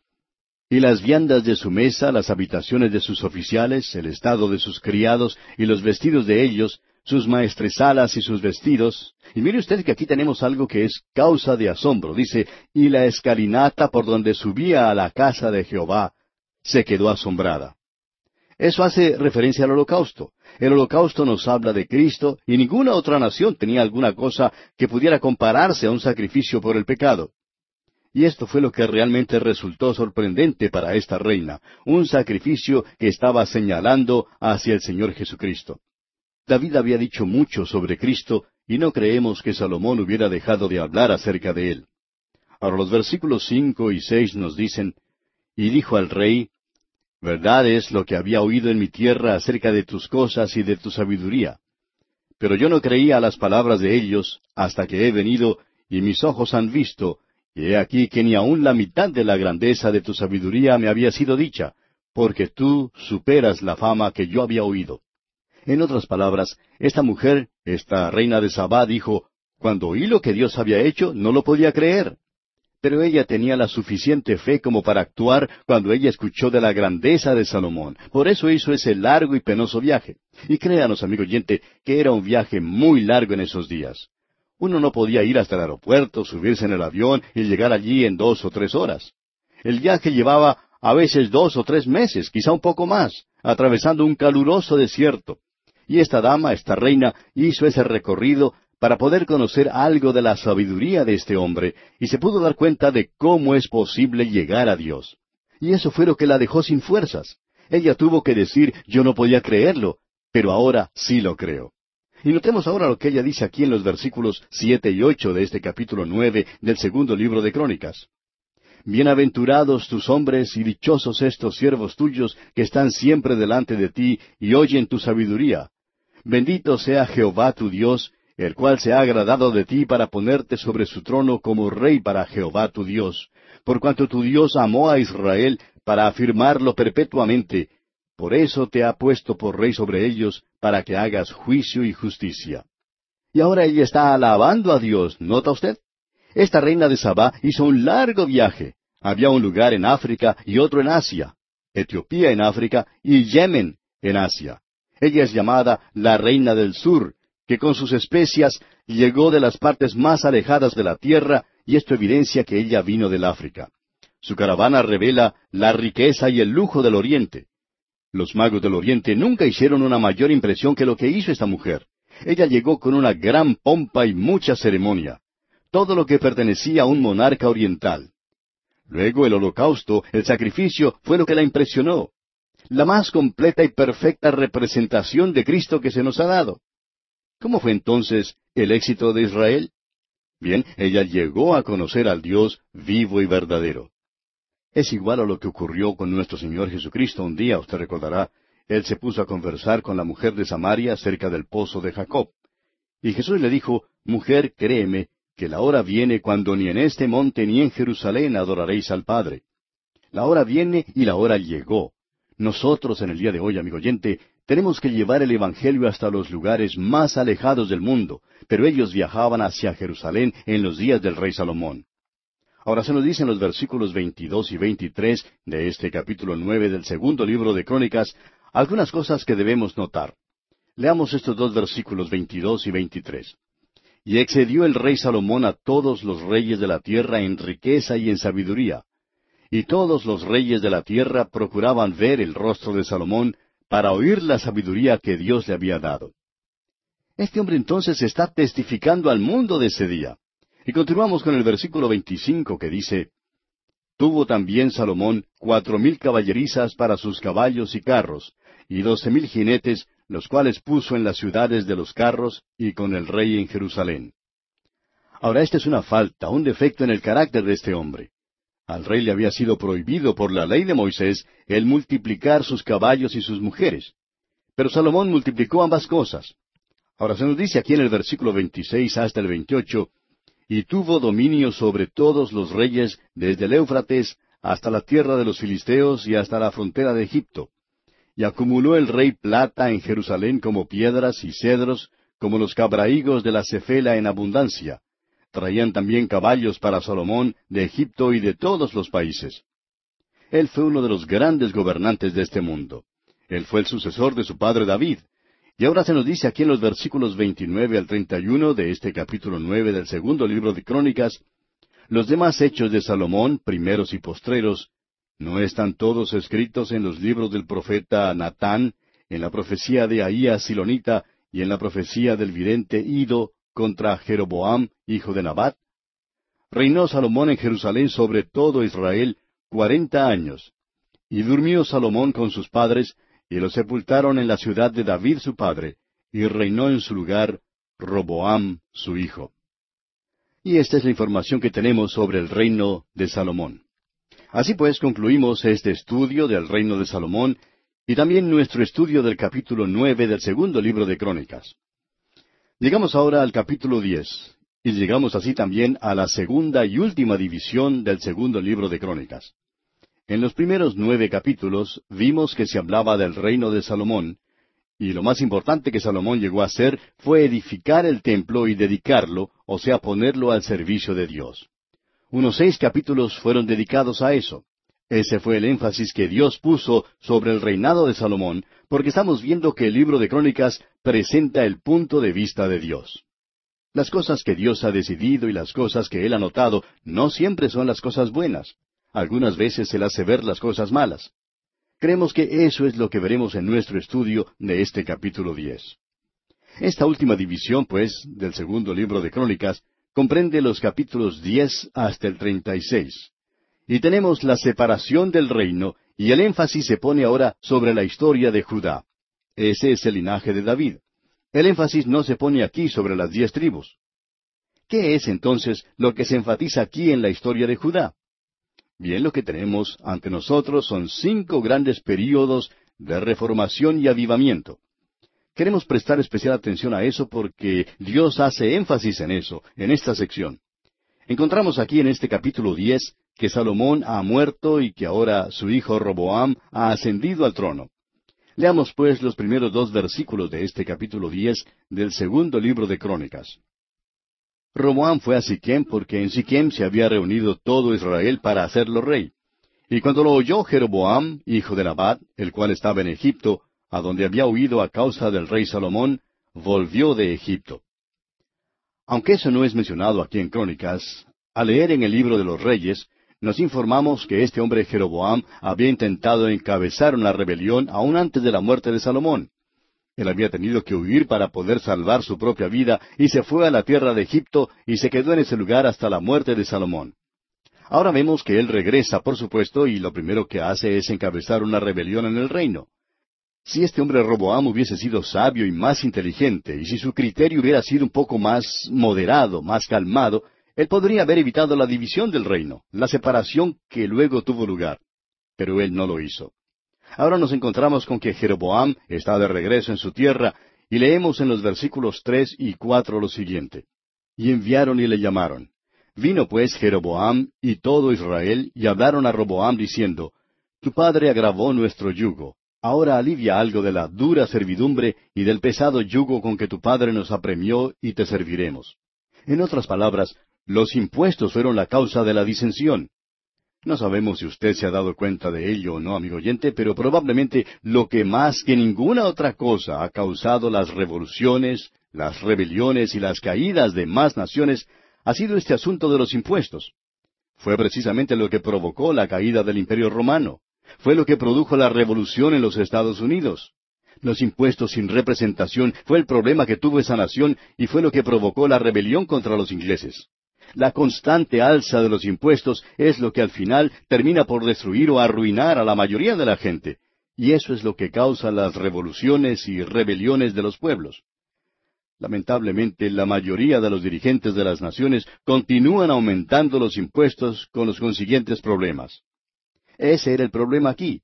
Y las viandas de su mesa, las habitaciones de sus oficiales, el estado de sus criados y los vestidos de ellos, sus maestresalas y sus vestidos. Y mire usted que aquí tenemos algo que es causa de asombro. Dice, y la escalinata por donde subía a la casa de Jehová se quedó asombrada. Eso hace referencia al holocausto. El holocausto nos habla de Cristo y ninguna otra nación tenía alguna cosa que pudiera compararse a un sacrificio por el pecado. Y esto fue lo que realmente resultó sorprendente para esta reina, un sacrificio que estaba señalando hacia el Señor Jesucristo. David había dicho mucho sobre Cristo y no creemos que Salomón hubiera dejado de hablar acerca de él. Ahora los versículos cinco y seis nos dicen, Y dijo al rey, Verdad es lo que había oído en mi tierra acerca de tus cosas y de tu sabiduría. Pero yo no creía a las palabras de ellos hasta que he venido y mis ojos han visto, y he aquí que ni aun la mitad de la grandeza de tu sabiduría me había sido dicha, porque tú superas la fama que yo había oído. En otras palabras, esta mujer, esta reina de Sabá, dijo, cuando oí lo que Dios había hecho, no lo podía creer. Pero ella tenía la suficiente fe como para actuar cuando ella escuchó de la grandeza de Salomón. Por eso hizo ese largo y penoso viaje. Y créanos, amigo oyente, que era un viaje muy largo en esos días. Uno no podía ir hasta el aeropuerto, subirse en el avión y llegar allí en dos o tres horas. El viaje llevaba a veces dos o tres meses, quizá un poco más, atravesando un caluroso desierto. Y esta dama, esta reina, hizo ese recorrido para poder conocer algo de la sabiduría de este hombre, y se pudo dar cuenta de cómo es posible llegar a Dios. Y eso fue lo que la dejó sin fuerzas. Ella tuvo que decir, yo no podía creerlo, pero ahora sí lo creo. Y notemos ahora lo que ella dice aquí en los versículos siete y ocho de este capítulo nueve del segundo libro de Crónicas. Bienaventurados tus hombres y dichosos estos siervos tuyos que están siempre delante de ti y oyen tu sabiduría. Bendito sea Jehová tu Dios, el cual se ha agradado de ti para ponerte sobre su trono como rey para Jehová tu Dios, por cuanto tu Dios amó a Israel para afirmarlo perpetuamente, por eso te ha puesto por rey sobre ellos, para que hagas juicio y justicia. Y ahora ella está alabando a Dios, ¿nota usted? Esta reina de Sabá hizo un largo viaje. Había un lugar en África y otro en Asia, Etiopía en África y Yemen en Asia. Ella es llamada la reina del sur, que con sus especias llegó de las partes más alejadas de la tierra, y esto evidencia que ella vino del África. Su caravana revela la riqueza y el lujo del Oriente. Los magos del Oriente nunca hicieron una mayor impresión que lo que hizo esta mujer. Ella llegó con una gran pompa y mucha ceremonia, todo lo que pertenecía a un monarca oriental. Luego el holocausto, el sacrificio, fue lo que la impresionó. La más completa y perfecta representación de Cristo que se nos ha dado. ¿Cómo fue entonces el éxito de Israel? Bien, ella llegó a conocer al Dios vivo y verdadero. Es igual a lo que ocurrió con nuestro Señor Jesucristo un día, usted recordará. Él se puso a conversar con la mujer de Samaria cerca del pozo de Jacob. Y Jesús le dijo, Mujer, créeme, que la hora viene cuando ni en este monte ni en Jerusalén adoraréis al Padre. La hora viene y la hora llegó. Nosotros en el día de hoy, amigo oyente, tenemos que llevar el Evangelio hasta los lugares más alejados del mundo, pero ellos viajaban hacia Jerusalén en los días del rey Salomón. Ahora se nos dice en los versículos 22 y 23 de este capítulo 9 del segundo libro de Crónicas algunas cosas que debemos notar. Leamos estos dos versículos 22 y 23. Y excedió el rey Salomón a todos los reyes de la tierra en riqueza y en sabiduría. Y todos los reyes de la tierra procuraban ver el rostro de Salomón para oír la sabiduría que Dios le había dado. Este hombre entonces está testificando al mundo de ese día. Y continuamos con el versículo 25 que dice, tuvo también Salomón cuatro mil caballerizas para sus caballos y carros, y doce mil jinetes, los cuales puso en las ciudades de los carros y con el rey en Jerusalén. Ahora esta es una falta, un defecto en el carácter de este hombre. Al rey le había sido prohibido por la ley de Moisés el multiplicar sus caballos y sus mujeres. Pero Salomón multiplicó ambas cosas. Ahora se nos dice aquí en el versículo 26 hasta el 28, y tuvo dominio sobre todos los reyes desde el Éufrates hasta la tierra de los filisteos y hasta la frontera de Egipto. Y acumuló el rey plata en Jerusalén como piedras y cedros, como los cabraigos de la cefela en abundancia. Traían también caballos para Salomón de Egipto y de todos los países. Él fue uno de los grandes gobernantes de este mundo. Él fue el sucesor de su padre David, y ahora se nos dice aquí en los versículos 29 al 31 de este capítulo 9 del segundo libro de Crónicas, los demás hechos de Salomón, primeros y postreros, ¿no están todos escritos en los libros del profeta Natán, en la profecía de Ahías Silonita y en la profecía del vidente Ido contra Jeroboam, hijo de Nabat? Reinó Salomón en Jerusalén sobre todo Israel cuarenta años. Y durmió Salomón con sus padres, y lo sepultaron en la ciudad de David su padre, y reinó en su lugar Roboam su hijo. Y esta es la información que tenemos sobre el reino de Salomón. Así pues concluimos este estudio del reino de Salomón y también nuestro estudio del capítulo nueve del segundo libro de Crónicas. Llegamos ahora al capítulo diez, y llegamos así también a la segunda y última división del segundo libro de Crónicas. En los primeros nueve capítulos vimos que se hablaba del reino de Salomón, y lo más importante que Salomón llegó a hacer fue edificar el templo y dedicarlo, o sea, ponerlo al servicio de Dios. Unos seis capítulos fueron dedicados a eso. Ese fue el énfasis que Dios puso sobre el reinado de Salomón, porque estamos viendo que el libro de Crónicas presenta el punto de vista de Dios. Las cosas que Dios ha decidido y las cosas que Él ha notado no siempre son las cosas buenas. Algunas veces Él hace ver las cosas malas. Creemos que eso es lo que veremos en nuestro estudio de este capítulo diez. Esta última división, pues, del segundo libro de Crónicas, comprende los capítulos diez hasta el treinta y seis. Y tenemos la separación del reino, y el énfasis se pone ahora sobre la historia de Judá. Ese es el linaje de David. El énfasis no se pone aquí sobre las diez tribus. ¿Qué es entonces lo que se enfatiza aquí en la historia de Judá? Bien, lo que tenemos ante nosotros son cinco grandes períodos de reformación y avivamiento. Queremos prestar especial atención a eso porque Dios hace énfasis en eso, en esta sección. Encontramos aquí en este capítulo diez que Salomón ha muerto y que ahora su hijo Roboam ha ascendido al trono. Leamos pues los primeros dos versículos de este capítulo diez del segundo libro de Crónicas. Roboam fue a Siquem porque en Siquem se había reunido todo Israel para hacerlo rey. Y cuando lo oyó Jeroboam, hijo de Nabat, el cual estaba en Egipto, a donde había huido a causa del rey Salomón, volvió de Egipto. Aunque eso no es mencionado aquí en Crónicas, al leer en el libro de los reyes, nos informamos que este hombre Jeroboam había intentado encabezar una rebelión aún antes de la muerte de Salomón. Él había tenido que huir para poder salvar su propia vida y se fue a la tierra de Egipto y se quedó en ese lugar hasta la muerte de Salomón. Ahora vemos que él regresa, por supuesto, y lo primero que hace es encabezar una rebelión en el reino. Si este hombre Roboam hubiese sido sabio y más inteligente, y si su criterio hubiera sido un poco más moderado, más calmado, él podría haber evitado la división del reino, la separación que luego tuvo lugar. Pero él no lo hizo. Ahora nos encontramos con que Jeroboam está de regreso en su tierra, y leemos en los versículos tres y cuatro lo siguiente. Y enviaron y le llamaron. Vino pues Jeroboam y todo Israel, y hablaron a Roboam diciendo, Tu padre agravó nuestro yugo. Ahora alivia algo de la dura servidumbre y del pesado yugo con que tu padre nos apremió y te serviremos. En otras palabras, los impuestos fueron la causa de la disensión. No sabemos si usted se ha dado cuenta de ello o no, amigo oyente, pero probablemente lo que más que ninguna otra cosa ha causado las revoluciones, las rebeliones y las caídas de más naciones ha sido este asunto de los impuestos. Fue precisamente lo que provocó la caída del Imperio Romano. Fue lo que produjo la revolución en los Estados Unidos. Los impuestos sin representación fue el problema que tuvo esa nación y fue lo que provocó la rebelión contra los ingleses. La constante alza de los impuestos es lo que al final termina por destruir o arruinar a la mayoría de la gente, y eso es lo que causa las revoluciones y rebeliones de los pueblos. Lamentablemente, la mayoría de los dirigentes de las naciones continúan aumentando los impuestos con los consiguientes problemas. Ese era el problema aquí.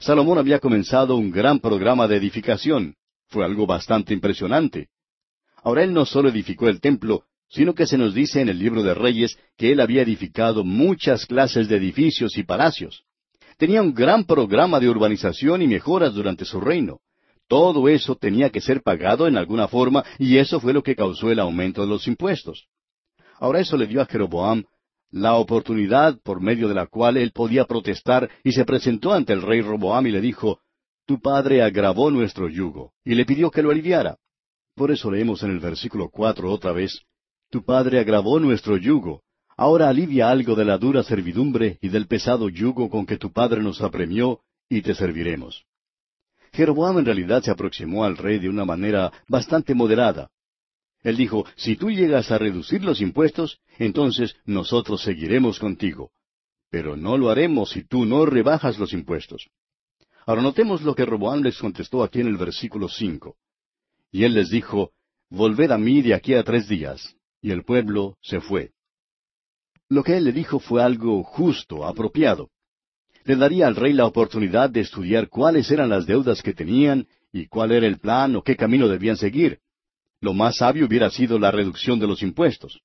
Salomón había comenzado un gran programa de edificación. Fue algo bastante impresionante. Ahora él no solo edificó el templo, sino que se nos dice en el libro de Reyes que él había edificado muchas clases de edificios y palacios. Tenía un gran programa de urbanización y mejoras durante su reino. Todo eso tenía que ser pagado en alguna forma y eso fue lo que causó el aumento de los impuestos. Ahora eso le dio a Jeroboam la oportunidad por medio de la cual él podía protestar y se presentó ante el rey Roboam y le dijo, Tu padre agravó nuestro yugo, y le pidió que lo aliviara. Por eso leemos en el versículo cuatro otra vez, Tu padre agravó nuestro yugo, ahora alivia algo de la dura servidumbre y del pesado yugo con que tu padre nos apremió, y te serviremos. Jeroboam en realidad se aproximó al rey de una manera bastante moderada. Él dijo, si tú llegas a reducir los impuestos, entonces nosotros seguiremos contigo. Pero no lo haremos si tú no rebajas los impuestos. Ahora notemos lo que Roboam les contestó aquí en el versículo cinco. Y él les dijo, Volved a mí de aquí a tres días. Y el pueblo se fue. Lo que él le dijo fue algo justo, apropiado le daría al rey la oportunidad de estudiar cuáles eran las deudas que tenían y cuál era el plan o qué camino debían seguir. Lo más sabio hubiera sido la reducción de los impuestos.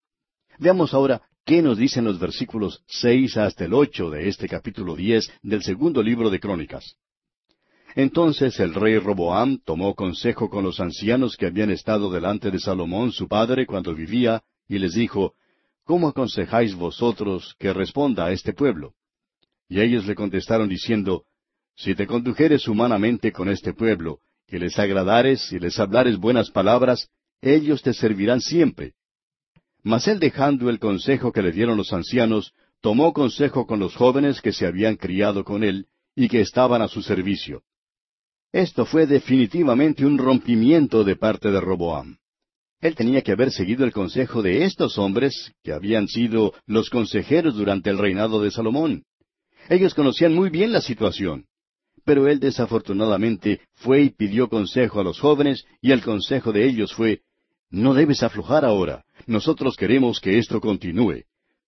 Veamos ahora qué nos dicen los versículos seis hasta el ocho de este capítulo diez del segundo libro de Crónicas. Entonces el rey Roboam tomó consejo con los ancianos que habían estado delante de Salomón su padre cuando vivía, y les dijo, ¿Cómo aconsejáis vosotros que responda a este pueblo? Y ellos le contestaron diciendo, Si te condujeres humanamente con este pueblo, que les agradares y les hablares buenas palabras, ellos te servirán siempre. Mas él dejando el consejo que le dieron los ancianos, tomó consejo con los jóvenes que se habían criado con él y que estaban a su servicio. Esto fue definitivamente un rompimiento de parte de Roboam. Él tenía que haber seguido el consejo de estos hombres que habían sido los consejeros durante el reinado de Salomón. Ellos conocían muy bien la situación. Pero él desafortunadamente fue y pidió consejo a los jóvenes y el consejo de ellos fue, no debes aflojar ahora. Nosotros queremos que esto continúe.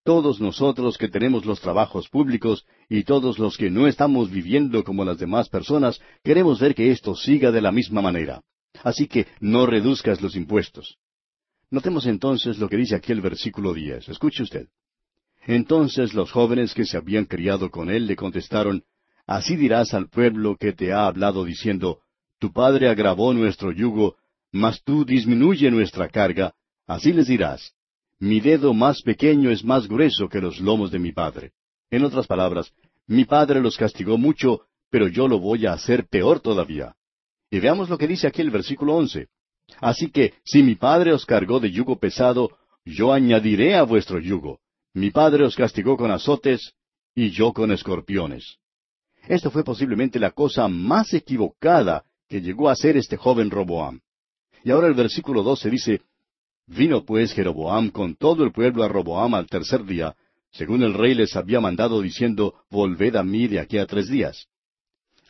Todos nosotros que tenemos los trabajos públicos y todos los que no estamos viviendo como las demás personas, queremos ver que esto siga de la misma manera. Así que no reduzcas los impuestos. Notemos entonces lo que dice aquí el versículo diez. Escuche usted. Entonces los jóvenes que se habían criado con él le contestaron, Así dirás al pueblo que te ha hablado diciendo, Tu padre agravó nuestro yugo, mas tú disminuye nuestra carga, así les dirás, Mi dedo más pequeño es más grueso que los lomos de mi padre. En otras palabras, mi padre los castigó mucho, pero yo lo voy a hacer peor todavía. Y veamos lo que dice aquí el versículo once. Así que, si mi padre os cargó de yugo pesado, yo añadiré a vuestro yugo. Mi padre os castigó con azotes y yo con escorpiones. Esto fue posiblemente la cosa más equivocada que llegó a ser este joven Roboam. Y ahora el versículo doce dice, Vino pues Jeroboam con todo el pueblo a Roboam al tercer día, según el rey les había mandado diciendo, Volved a mí de aquí a tres días.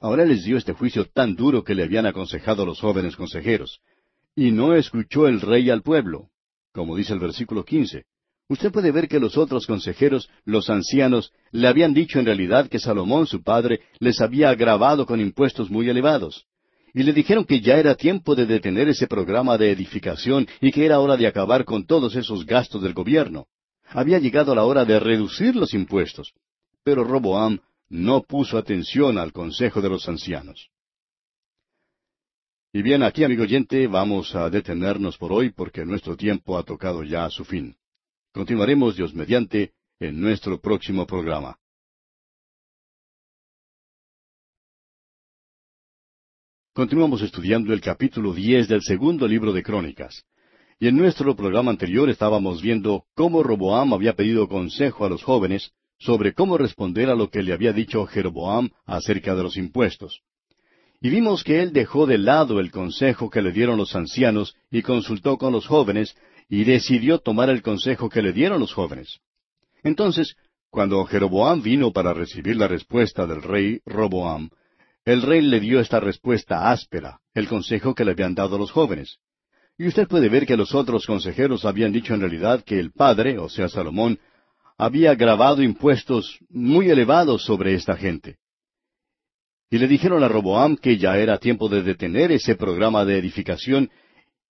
Ahora les dio este juicio tan duro que le habían aconsejado los jóvenes consejeros. Y no escuchó el rey al pueblo, como dice el versículo quince. Usted puede ver que los otros consejeros, los ancianos, le habían dicho en realidad que Salomón, su padre, les había agravado con impuestos muy elevados. Y le dijeron que ya era tiempo de detener ese programa de edificación y que era hora de acabar con todos esos gastos del gobierno. Había llegado la hora de reducir los impuestos. Pero Roboam no puso atención al consejo de los ancianos. Y bien, aquí, amigo oyente, vamos a detenernos por hoy porque nuestro tiempo ha tocado ya a su fin. Continuaremos, Dios mediante, en nuestro próximo programa. Continuamos estudiando el capítulo diez del segundo libro de Crónicas. Y en nuestro programa anterior estábamos viendo cómo Roboam había pedido consejo a los jóvenes sobre cómo responder a lo que le había dicho Jeroboam acerca de los impuestos. Y vimos que él dejó de lado el consejo que le dieron los ancianos y consultó con los jóvenes y decidió tomar el consejo que le dieron los jóvenes. Entonces, cuando Jeroboam vino para recibir la respuesta del rey Roboam, el rey le dio esta respuesta áspera, el consejo que le habían dado los jóvenes. Y usted puede ver que los otros consejeros habían dicho en realidad que el padre, o sea Salomón, había grabado impuestos muy elevados sobre esta gente. Y le dijeron a Roboam que ya era tiempo de detener ese programa de edificación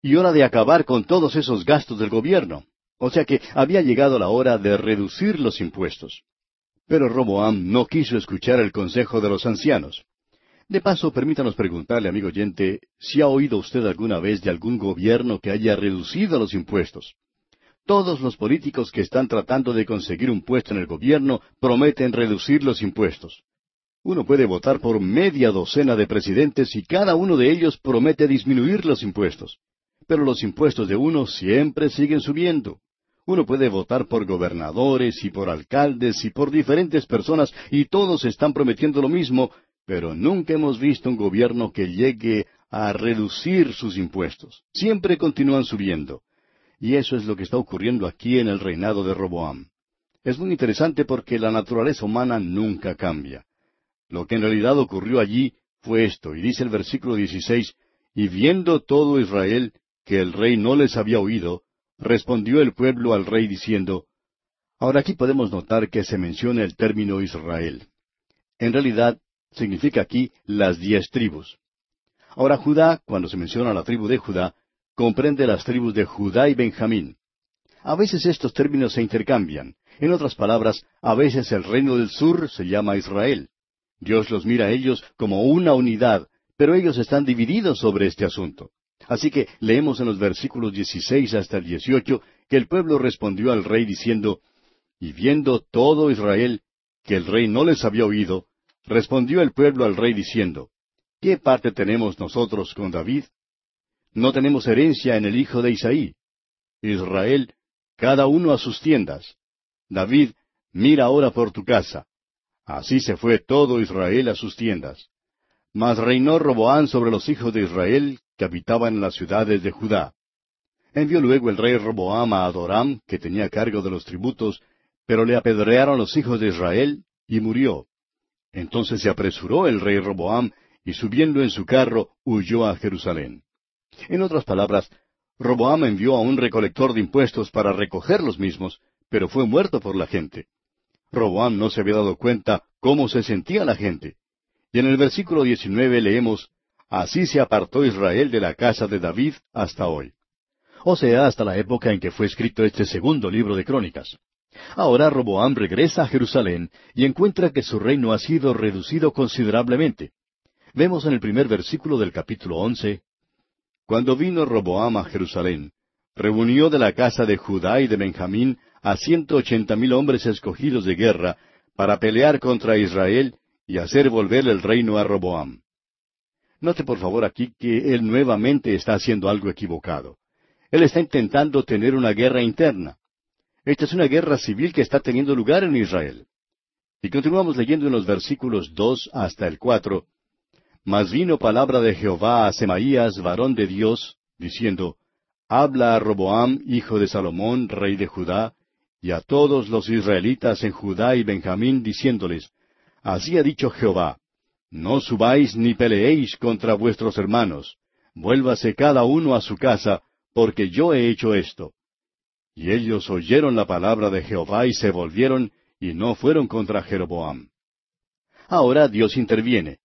y hora de acabar con todos esos gastos del gobierno. O sea que había llegado la hora de reducir los impuestos. Pero Roboam no quiso escuchar el consejo de los ancianos. De paso, permítanos preguntarle, amigo oyente, si ha oído usted alguna vez de algún gobierno que haya reducido los impuestos. Todos los políticos que están tratando de conseguir un puesto en el gobierno prometen reducir los impuestos. Uno puede votar por media docena de presidentes y cada uno de ellos promete disminuir los impuestos. Pero los impuestos de uno siempre siguen subiendo. Uno puede votar por gobernadores y por alcaldes y por diferentes personas y todos están prometiendo lo mismo, pero nunca hemos visto un gobierno que llegue a reducir sus impuestos. Siempre continúan subiendo. Y eso es lo que está ocurriendo aquí en el reinado de Roboam. Es muy interesante porque la naturaleza humana nunca cambia. Lo que en realidad ocurrió allí fue esto, y dice el versículo 16, y viendo todo Israel que el rey no les había oído, respondió el pueblo al rey diciendo, Ahora aquí podemos notar que se menciona el término Israel. En realidad significa aquí las diez tribus. Ahora Judá, cuando se menciona la tribu de Judá, comprende las tribus de Judá y Benjamín. A veces estos términos se intercambian. En otras palabras, a veces el reino del sur se llama Israel. Dios los mira a ellos como una unidad, pero ellos están divididos sobre este asunto. Así que leemos en los versículos 16 hasta el 18 que el pueblo respondió al rey diciendo, Y viendo todo Israel que el rey no les había oído, respondió el pueblo al rey diciendo, ¿Qué parte tenemos nosotros con David? No tenemos herencia en el hijo de Isaí. Israel, cada uno a sus tiendas. David, mira ahora por tu casa. Así se fue todo Israel a sus tiendas. Mas reinó Roboán sobre los hijos de Israel que habitaban en las ciudades de Judá. Envió luego el rey Roboam a Adoram, que tenía cargo de los tributos, pero le apedrearon los hijos de Israel, y murió. Entonces se apresuró el rey Roboam, y subiendo en su carro, huyó a Jerusalén. En otras palabras, Roboam envió a un recolector de impuestos para recoger los mismos, pero fue muerto por la gente. Roboam no se había dado cuenta cómo se sentía la gente. Y en el versículo 19 leemos, Así se apartó Israel de la casa de David hasta hoy. O sea, hasta la época en que fue escrito este segundo libro de Crónicas. Ahora Roboam regresa a Jerusalén y encuentra que su reino ha sido reducido considerablemente. Vemos en el primer versículo del capítulo once cuando vino Roboam a Jerusalén, reunió de la casa de Judá y de Benjamín a ciento ochenta mil hombres escogidos de guerra para pelear contra Israel y hacer volver el reino a Roboam. Note por favor aquí que él nuevamente está haciendo algo equivocado. Él está intentando tener una guerra interna. Esta es una guerra civil que está teniendo lugar en Israel. Y continuamos leyendo en los versículos dos hasta el cuatro, mas vino palabra de Jehová a Semaías, varón de Dios, diciendo, Habla a Roboam, hijo de Salomón, rey de Judá, y a todos los israelitas en Judá y Benjamín, diciéndoles, Así ha dicho Jehová, No subáis ni peleéis contra vuestros hermanos, vuélvase cada uno a su casa, porque yo he hecho esto. Y ellos oyeron la palabra de Jehová y se volvieron, y no fueron contra Jeroboam. Ahora Dios interviene.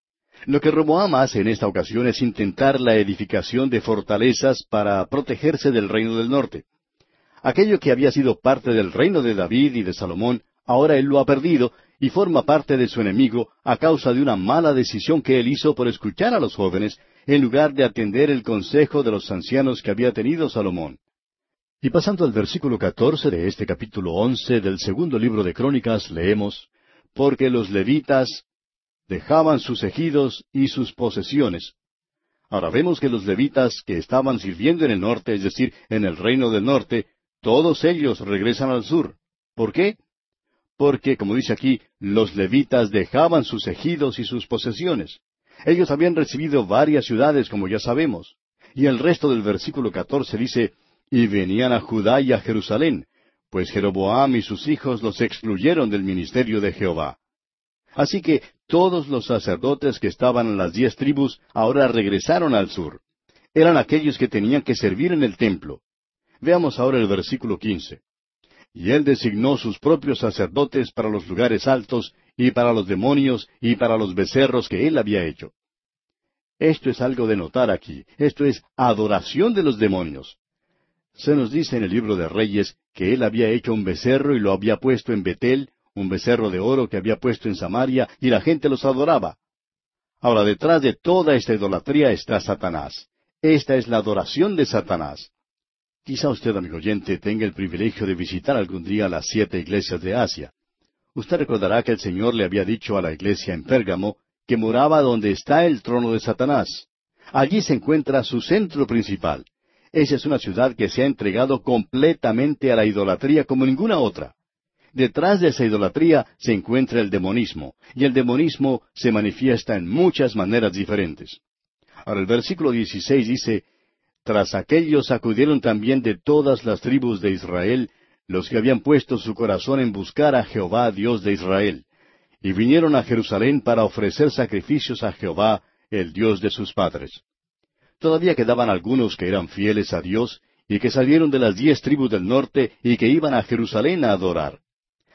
Lo que Roboam hace en esta ocasión es intentar la edificación de fortalezas para protegerse del reino del norte. Aquello que había sido parte del reino de David y de Salomón, ahora él lo ha perdido y forma parte de su enemigo a causa de una mala decisión que él hizo por escuchar a los jóvenes en lugar de atender el consejo de los ancianos que había tenido Salomón. Y pasando al versículo catorce de este capítulo once del segundo libro de Crónicas, leemos, Porque los levitas dejaban sus ejidos y sus posesiones. Ahora vemos que los levitas que estaban sirviendo en el norte, es decir, en el reino del norte, todos ellos regresan al sur. ¿Por qué? Porque, como dice aquí, los levitas dejaban sus ejidos y sus posesiones. Ellos habían recibido varias ciudades, como ya sabemos. Y el resto del versículo catorce dice, y venían a Judá y a Jerusalén, pues Jeroboam y sus hijos los excluyeron del ministerio de Jehová. Así que todos los sacerdotes que estaban en las diez tribus ahora regresaron al sur. Eran aquellos que tenían que servir en el templo. Veamos ahora el versículo quince. Y él designó sus propios sacerdotes para los lugares altos, y para los demonios, y para los becerros que él había hecho. Esto es algo de notar aquí. Esto es adoración de los demonios. Se nos dice en el libro de Reyes que él había hecho un becerro y lo había puesto en Betel, un becerro de oro que había puesto en Samaria, y la gente los adoraba. Ahora, detrás de toda esta idolatría está Satanás. Esta es la adoración de Satanás. Quizá usted, amigo oyente, tenga el privilegio de visitar algún día las siete iglesias de Asia. Usted recordará que el Señor le había dicho a la iglesia en Pérgamo que moraba donde está el trono de Satanás. Allí se encuentra su centro principal. Esa es una ciudad que se ha entregado completamente a la idolatría como ninguna otra. Detrás de esa idolatría se encuentra el demonismo, y el demonismo se manifiesta en muchas maneras diferentes. Ahora el versículo 16 dice, Tras aquellos acudieron también de todas las tribus de Israel los que habían puesto su corazón en buscar a Jehová Dios de Israel, y vinieron a Jerusalén para ofrecer sacrificios a Jehová, el Dios de sus padres. Todavía quedaban algunos que eran fieles a Dios y que salieron de las diez tribus del norte y que iban a Jerusalén a adorar.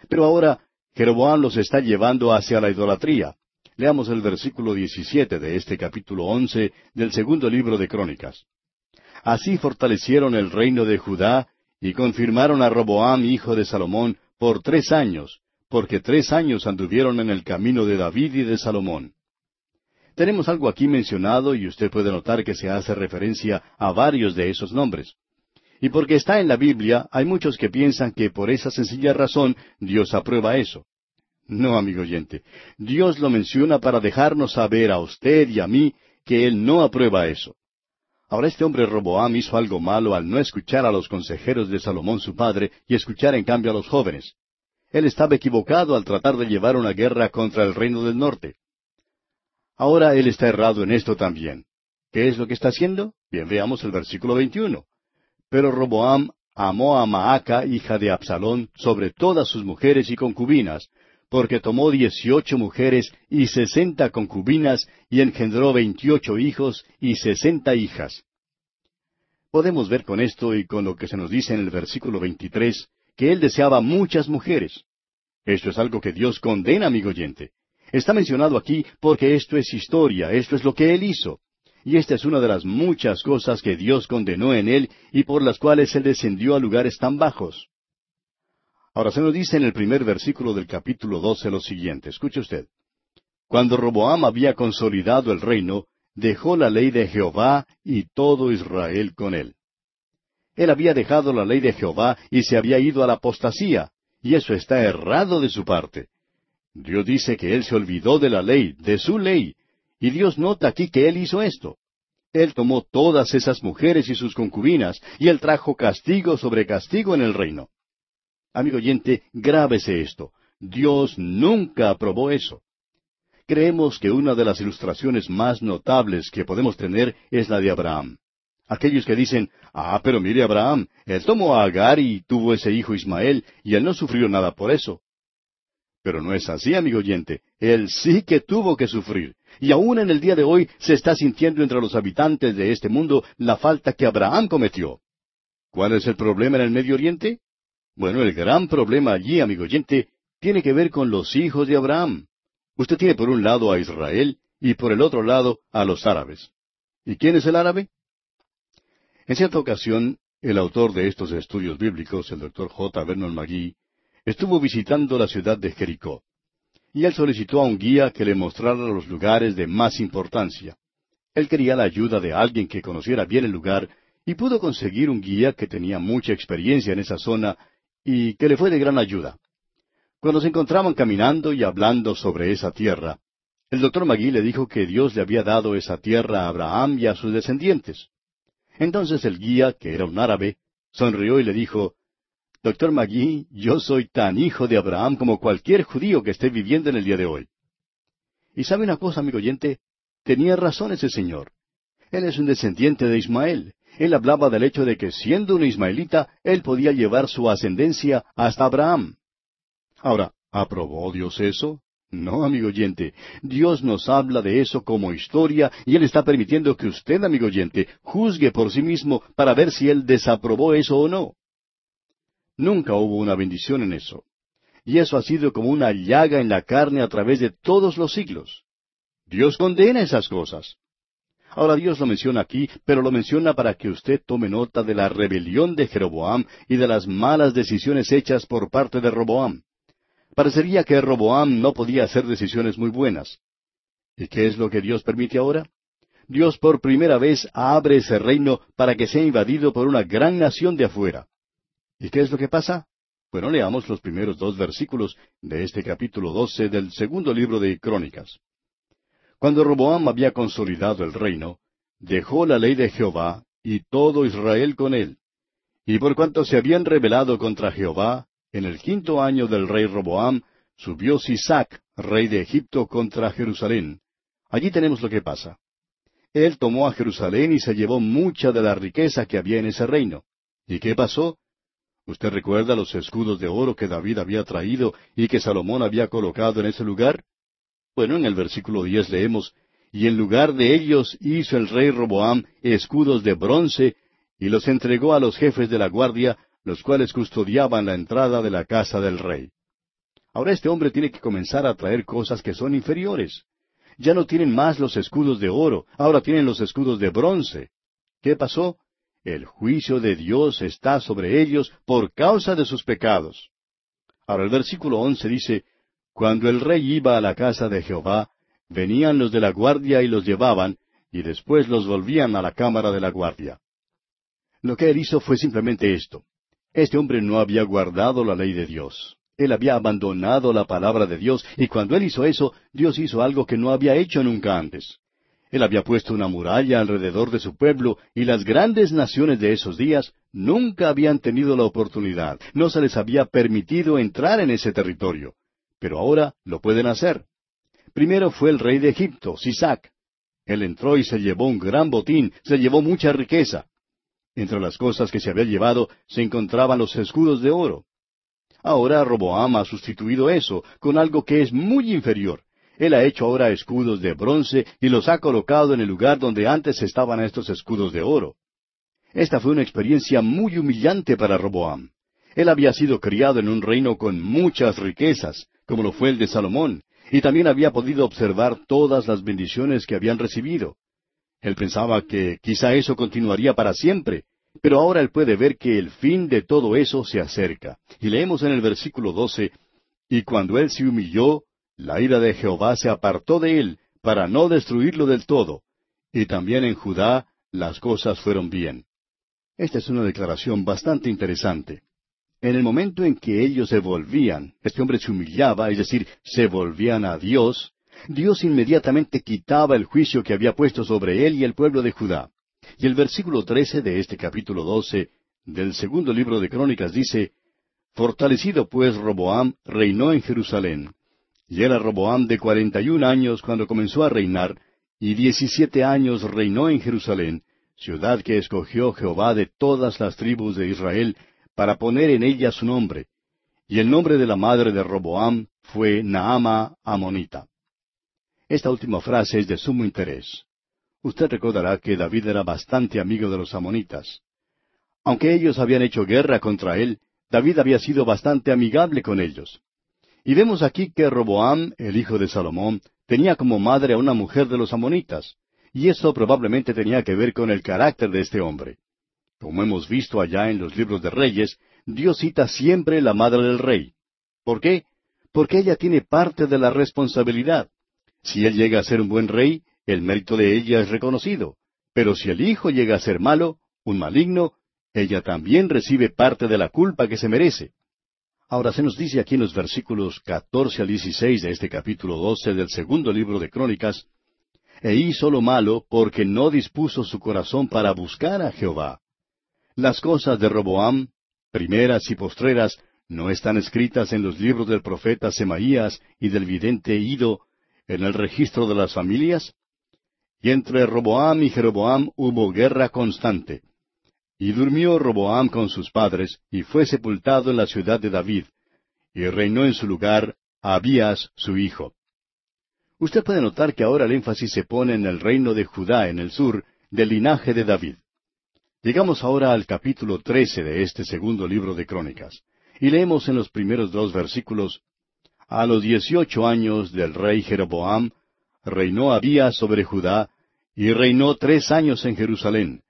Pero ahora Jeroboam los está llevando hacia la idolatría. Leamos el versículo 17 de este capítulo once del segundo libro de Crónicas. Así fortalecieron el reino de Judá y confirmaron a Roboam, hijo de Salomón, por tres años, porque tres años anduvieron en el camino de David y de Salomón. Tenemos algo aquí mencionado y usted puede notar que se hace referencia a varios de esos nombres. Y porque está en la Biblia, hay muchos que piensan que por esa sencilla razón Dios aprueba eso. No, amigo oyente, Dios lo menciona para dejarnos saber a usted y a mí que Él no aprueba eso. Ahora este hombre Roboam hizo algo malo al no escuchar a los consejeros de Salomón su padre y escuchar en cambio a los jóvenes. Él estaba equivocado al tratar de llevar una guerra contra el reino del norte. Ahora él está errado en esto también. ¿Qué es lo que está haciendo? Bien, veamos el versículo 21. Pero Roboam amó a Maaca, hija de Absalón, sobre todas sus mujeres y concubinas, porque tomó dieciocho mujeres y sesenta concubinas, y engendró veintiocho hijos y sesenta hijas. Podemos ver con esto y con lo que se nos dice en el versículo 23, que él deseaba muchas mujeres. Esto es algo que Dios condena, amigo oyente. Está mencionado aquí porque esto es historia, esto es lo que Él hizo. Y esta es una de las muchas cosas que Dios condenó en Él y por las cuales Él descendió a lugares tan bajos. Ahora se nos dice en el primer versículo del capítulo doce lo siguiente, escuche usted. Cuando Roboam había consolidado el reino, dejó la ley de Jehová y todo Israel con él. Él había dejado la ley de Jehová y se había ido a la apostasía, y eso está errado de su parte. Dios dice que Él se olvidó de la ley, de su ley, y Dios nota aquí que Él hizo esto. Él tomó todas esas mujeres y sus concubinas, y Él trajo castigo sobre castigo en el reino. Amigo oyente, grábese esto. Dios nunca aprobó eso. Creemos que una de las ilustraciones más notables que podemos tener es la de Abraham. Aquellos que dicen, ah, pero mire Abraham, él tomó a Agar y tuvo ese hijo Ismael, y él no sufrió nada por eso. Pero no es así, amigo oyente. Él sí que tuvo que sufrir. Y aún en el día de hoy se está sintiendo entre los habitantes de este mundo la falta que Abraham cometió. ¿Cuál es el problema en el Medio Oriente? Bueno, el gran problema allí, amigo oyente, tiene que ver con los hijos de Abraham. Usted tiene por un lado a Israel y por el otro lado a los árabes. ¿Y quién es el árabe? En cierta ocasión, el autor de estos estudios bíblicos, el doctor J. Vernon McGee, estuvo visitando la ciudad de Jericó. Y él solicitó a un guía que le mostrara los lugares de más importancia. Él quería la ayuda de alguien que conociera bien el lugar y pudo conseguir un guía que tenía mucha experiencia en esa zona y que le fue de gran ayuda. Cuando se encontraban caminando y hablando sobre esa tierra, el doctor Magui le dijo que Dios le había dado esa tierra a Abraham y a sus descendientes. Entonces el guía, que era un árabe, sonrió y le dijo, Doctor Magui, yo soy tan hijo de Abraham como cualquier judío que esté viviendo en el día de hoy. Y sabe una cosa, amigo oyente, tenía razón ese señor. Él es un descendiente de Ismael, Él hablaba del hecho de que siendo un ismaelita, él podía llevar su ascendencia hasta Abraham. Ahora, ¿aprobó Dios eso? No, amigo oyente. Dios nos habla de eso como historia y Él está permitiendo que usted, amigo oyente, juzgue por sí mismo para ver si Él desaprobó eso o no. Nunca hubo una bendición en eso. Y eso ha sido como una llaga en la carne a través de todos los siglos. Dios condena esas cosas. Ahora Dios lo menciona aquí, pero lo menciona para que usted tome nota de la rebelión de Jeroboam y de las malas decisiones hechas por parte de Roboam. Parecería que Roboam no podía hacer decisiones muy buenas. ¿Y qué es lo que Dios permite ahora? Dios por primera vez abre ese reino para que sea invadido por una gran nación de afuera. ¿Y qué es lo que pasa? Bueno, leamos los primeros dos versículos de este capítulo doce del segundo libro de Crónicas. Cuando Roboam había consolidado el reino, dejó la ley de Jehová y todo Israel con él. Y por cuanto se habían rebelado contra Jehová, en el quinto año del rey Roboam, subió Sisac, rey de Egipto, contra Jerusalén. Allí tenemos lo que pasa. Él tomó a Jerusalén y se llevó mucha de la riqueza que había en ese reino. ¿Y qué pasó? ¿Usted recuerda los escudos de oro que David había traído y que Salomón había colocado en ese lugar? Bueno, en el versículo diez leemos, Y en lugar de ellos hizo el rey Roboam escudos de bronce, y los entregó a los jefes de la guardia, los cuales custodiaban la entrada de la casa del rey. Ahora este hombre tiene que comenzar a traer cosas que son inferiores. Ya no tienen más los escudos de oro, ahora tienen los escudos de bronce. ¿Qué pasó? El juicio de Dios está sobre ellos por causa de sus pecados. Ahora el versículo once dice, Cuando el rey iba a la casa de Jehová, venían los de la guardia y los llevaban, y después los volvían a la cámara de la guardia. Lo que él hizo fue simplemente esto. Este hombre no había guardado la ley de Dios. Él había abandonado la palabra de Dios, y cuando él hizo eso, Dios hizo algo que no había hecho nunca antes. Él había puesto una muralla alrededor de su pueblo, y las grandes naciones de esos días nunca habían tenido la oportunidad, no se les había permitido entrar en ese territorio. Pero ahora lo pueden hacer. Primero fue el rey de Egipto, Sisac. Él entró y se llevó un gran botín, se llevó mucha riqueza. Entre las cosas que se había llevado se encontraban los escudos de oro. Ahora Roboam ha sustituido eso con algo que es muy inferior. Él ha hecho ahora escudos de bronce y los ha colocado en el lugar donde antes estaban estos escudos de oro. Esta fue una experiencia muy humillante para Roboam. Él había sido criado en un reino con muchas riquezas, como lo fue el de Salomón, y también había podido observar todas las bendiciones que habían recibido. Él pensaba que quizá eso continuaría para siempre, pero ahora él puede ver que el fin de todo eso se acerca. Y leemos en el versículo doce, Y cuando él se humilló, la ira de Jehová se apartó de él, para no destruirlo del todo. Y también en Judá las cosas fueron bien. Esta es una declaración bastante interesante. En el momento en que ellos se volvían, este hombre se humillaba, es decir, se volvían a Dios, Dios inmediatamente quitaba el juicio que había puesto sobre él y el pueblo de Judá. Y el versículo trece de este capítulo doce del segundo libro de Crónicas dice, Fortalecido pues Roboam reinó en Jerusalén. Y era Roboam de cuarenta y un años cuando comenzó a reinar, y diecisiete años reinó en Jerusalén, ciudad que escogió Jehová de todas las tribus de Israel, para poner en ella su nombre. Y el nombre de la madre de Roboam fue Naama Amonita. Esta última frase es de sumo interés. Usted recordará que David era bastante amigo de los amonitas. Aunque ellos habían hecho guerra contra él, David había sido bastante amigable con ellos. Y vemos aquí que Roboam, el hijo de Salomón, tenía como madre a una mujer de los amonitas, y eso probablemente tenía que ver con el carácter de este hombre. Como hemos visto allá en los libros de Reyes, Dios cita siempre la madre del rey. ¿Por qué? Porque ella tiene parte de la responsabilidad. Si él llega a ser un buen rey, el mérito de ella es reconocido. Pero si el hijo llega a ser malo, un maligno, ella también recibe parte de la culpa que se merece. Ahora se nos dice aquí en los versículos catorce al dieciséis de este capítulo doce del segundo libro de Crónicas, e hizo lo malo porque no dispuso su corazón para buscar a Jehová. Las cosas de Roboam, primeras y postreras, no están escritas en los libros del profeta Semaías y del vidente Ido, en el registro de las familias? Y entre Roboam y Jeroboam hubo guerra constante. Y durmió Roboam con sus padres, y fue sepultado en la ciudad de David, y reinó en su lugar Abías su hijo. Usted puede notar que ahora el énfasis se pone en el reino de Judá en el sur, del linaje de David. Llegamos ahora al capítulo trece de este segundo libro de Crónicas, y leemos en los primeros dos versículos A los dieciocho años del rey Jeroboam, reinó Abías sobre Judá, y reinó tres años en Jerusalén.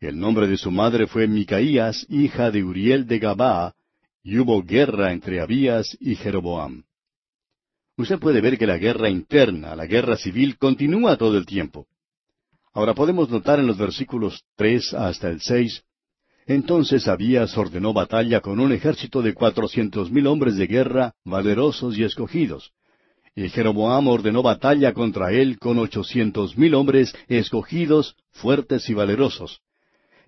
El nombre de su madre fue Micaías, hija de Uriel de Gabaa, y hubo guerra entre Abías y Jeroboam. Usted puede ver que la guerra interna, la guerra civil, continúa todo el tiempo. Ahora podemos notar en los versículos tres hasta el seis, entonces Abías ordenó batalla con un ejército de cuatrocientos mil hombres de guerra, valerosos y escogidos. Y Jeroboam ordenó batalla contra él con ochocientos mil hombres escogidos, fuertes y valerosos.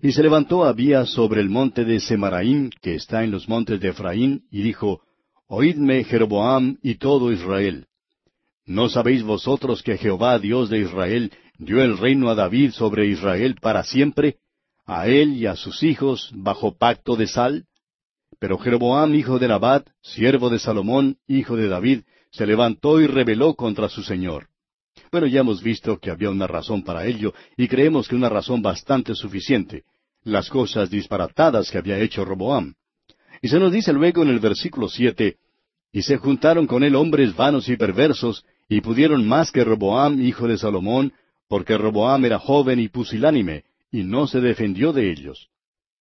Y se levantó Abías sobre el monte de Semaraim, que está en los montes de Efraín, y dijo, Oídme, Jeroboam y todo Israel. ¿No sabéis vosotros que Jehová, Dios de Israel, dio el reino a David sobre Israel para siempre, a él y a sus hijos, bajo pacto de sal? Pero Jeroboam, hijo de Nabat, siervo de Salomón, hijo de David, se levantó y rebeló contra su señor. Bueno, ya hemos visto que había una razón para ello, y creemos que una razón bastante suficiente, las cosas disparatadas que había hecho Roboam. Y se nos dice luego en el versículo siete, y se juntaron con él hombres vanos y perversos, y pudieron más que Roboam, hijo de Salomón, porque Roboam era joven y pusilánime, y no se defendió de ellos.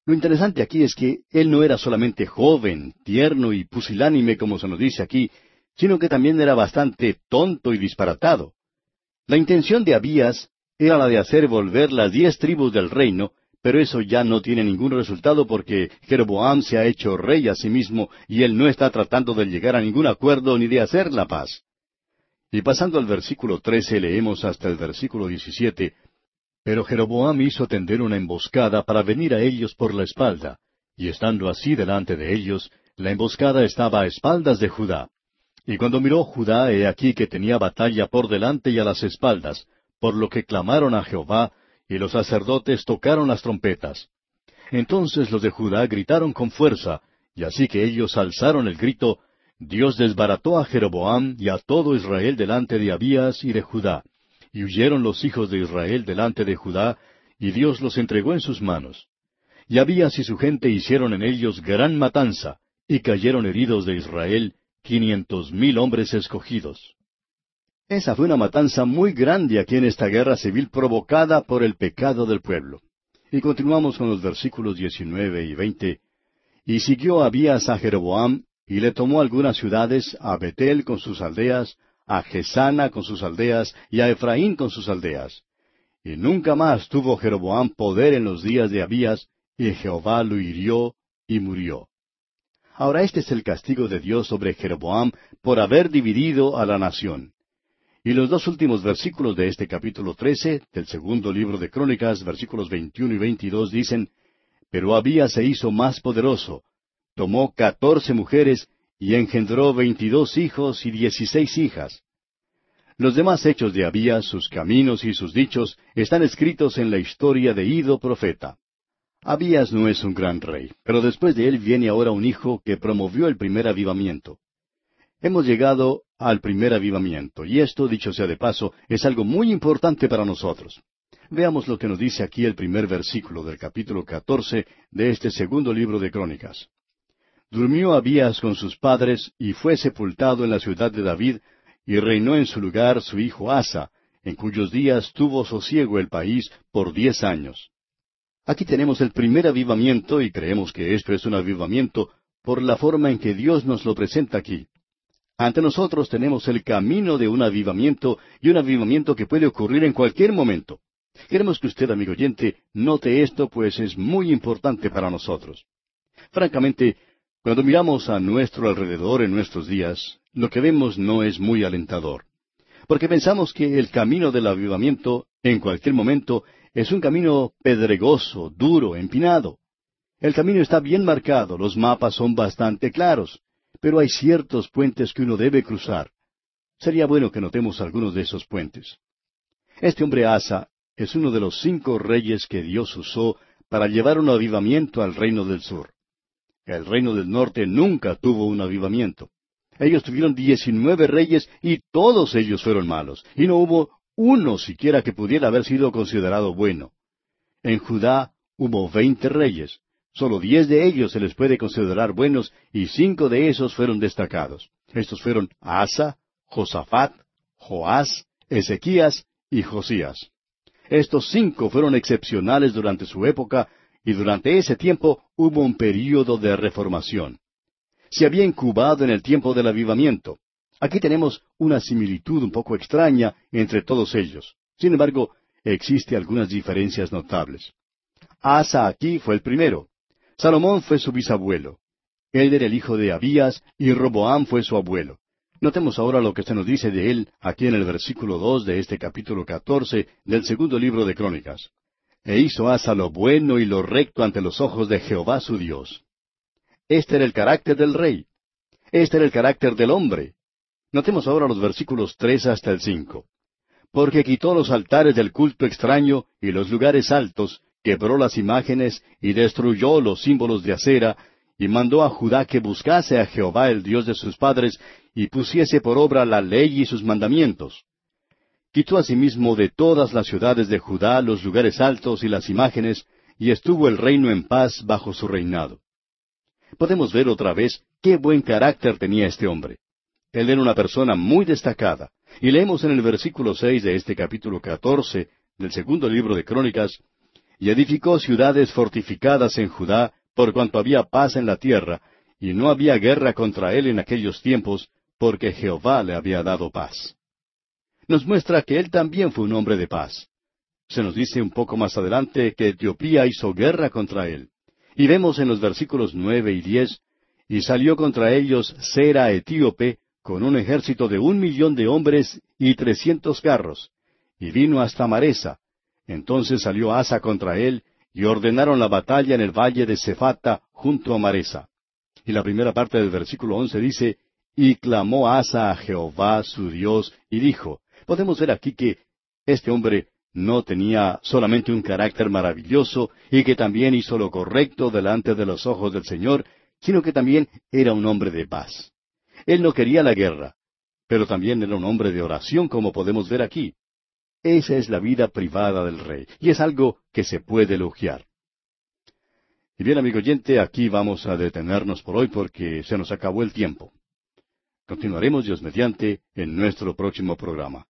Lo interesante aquí es que él no era solamente joven, tierno y pusilánime, como se nos dice aquí, sino que también era bastante tonto y disparatado. La intención de Abías era la de hacer volver las diez tribus del reino, pero eso ya no tiene ningún resultado porque Jeroboam se ha hecho rey a sí mismo y él no está tratando de llegar a ningún acuerdo ni de hacer la paz. Y pasando al versículo trece leemos hasta el versículo diecisiete, Pero Jeroboam hizo tender una emboscada para venir a ellos por la espalda, y estando así delante de ellos, la emboscada estaba a espaldas de Judá. Y cuando miró Judá, he aquí que tenía batalla por delante y a las espaldas, por lo que clamaron a Jehová, y los sacerdotes tocaron las trompetas. Entonces los de Judá gritaron con fuerza, y así que ellos alzaron el grito, Dios desbarató a Jeroboam y a todo Israel delante de Abías y de Judá, y huyeron los hijos de Israel delante de Judá, y Dios los entregó en sus manos. Y Abías y su gente hicieron en ellos gran matanza, y cayeron heridos de Israel, quinientos mil hombres escogidos. Esa fue una matanza muy grande aquí en esta guerra civil provocada por el pecado del pueblo. Y continuamos con los versículos diecinueve y veinte. Y siguió Abías a Jeroboam, y le tomó algunas ciudades, a Betel con sus aldeas, a Gesana con sus aldeas, y a Efraín con sus aldeas. Y nunca más tuvo Jeroboam poder en los días de Abías, y Jehová lo hirió y murió. Ahora este es el castigo de Dios sobre Jeroboam por haber dividido a la nación. Y los dos últimos versículos de este capítulo trece del segundo libro de Crónicas, versículos veintiuno y veintidós, dicen, Pero Abías se hizo más poderoso, tomó catorce mujeres y engendró veintidós hijos y dieciséis hijas. Los demás hechos de Abías, sus caminos y sus dichos, están escritos en la historia de Ido profeta. Abías no es un gran rey, pero después de él viene ahora un hijo que promovió el primer avivamiento. Hemos llegado al primer avivamiento, y esto, dicho sea de paso, es algo muy importante para nosotros. Veamos lo que nos dice aquí el primer versículo del capítulo catorce de este segundo libro de Crónicas. Durmió Abías con sus padres y fue sepultado en la ciudad de David, y reinó en su lugar su hijo Asa, en cuyos días tuvo sosiego el país por diez años. Aquí tenemos el primer avivamiento y creemos que esto es un avivamiento por la forma en que Dios nos lo presenta aquí. Ante nosotros tenemos el camino de un avivamiento y un avivamiento que puede ocurrir en cualquier momento. Queremos que usted, amigo oyente, note esto, pues es muy importante para nosotros. Francamente, cuando miramos a nuestro alrededor en nuestros días, lo que vemos no es muy alentador. Porque pensamos que el camino del avivamiento, en cualquier momento, es un camino pedregoso, duro, empinado. El camino está bien marcado, los mapas son bastante claros, pero hay ciertos puentes que uno debe cruzar. Sería bueno que notemos algunos de esos puentes. Este hombre Asa es uno de los cinco reyes que Dios usó para llevar un avivamiento al reino del sur. El reino del norte nunca tuvo un avivamiento. Ellos tuvieron diecinueve reyes y todos ellos fueron malos, y no hubo uno siquiera que pudiera haber sido considerado bueno. En Judá hubo veinte reyes, solo diez de ellos se les puede considerar buenos y cinco de esos fueron destacados. Estos fueron Asa, Josafat, Joás, Ezequías y Josías. Estos cinco fueron excepcionales durante su época y durante ese tiempo hubo un período de reformación. Se había incubado en el tiempo del avivamiento. Aquí tenemos una similitud un poco extraña entre todos ellos. Sin embargo, existe algunas diferencias notables. Asa aquí fue el primero. Salomón fue su bisabuelo. Él era el hijo de Abías y Roboam fue su abuelo. Notemos ahora lo que se nos dice de él aquí en el versículo dos de este capítulo catorce del segundo libro de Crónicas. E hizo Asa lo bueno y lo recto ante los ojos de Jehová su Dios. Este era el carácter del rey. Este era el carácter del hombre. Notemos ahora los versículos tres hasta el cinco. Porque quitó los altares del culto extraño y los lugares altos, quebró las imágenes y destruyó los símbolos de acera, y mandó a Judá que buscase a Jehová el Dios de sus padres, y pusiese por obra la ley y sus mandamientos. Quitó asimismo de todas las ciudades de Judá los lugares altos y las imágenes, y estuvo el reino en paz bajo su reinado. Podemos ver otra vez qué buen carácter tenía este hombre. Él era una persona muy destacada, y leemos en el versículo seis de este capítulo catorce del segundo libro de Crónicas, y edificó ciudades fortificadas en Judá, por cuanto había paz en la tierra, y no había guerra contra él en aquellos tiempos, porque Jehová le había dado paz. Nos muestra que él también fue un hombre de paz. Se nos dice un poco más adelante que Etiopía hizo guerra contra él. Y vemos en los versículos nueve y diez, y salió contra ellos Sera etíope, con un ejército de un millón de hombres y trescientos carros, y vino hasta Maresa. Entonces salió Asa contra él, y ordenaron la batalla en el valle de Cefata junto a Maresa. Y la primera parte del versículo once dice, y clamó Asa a Jehová su Dios, y dijo, podemos ver aquí que este hombre no tenía solamente un carácter maravilloso y que también hizo lo correcto delante de los ojos del Señor, sino que también era un hombre de paz. Él no quería la guerra, pero también era un hombre de oración, como podemos ver aquí. Esa es la vida privada del rey, y es algo que se puede elogiar. Y bien, amigo oyente, aquí vamos a detenernos por hoy porque se nos acabó el tiempo. Continuaremos Dios mediante en nuestro próximo programa.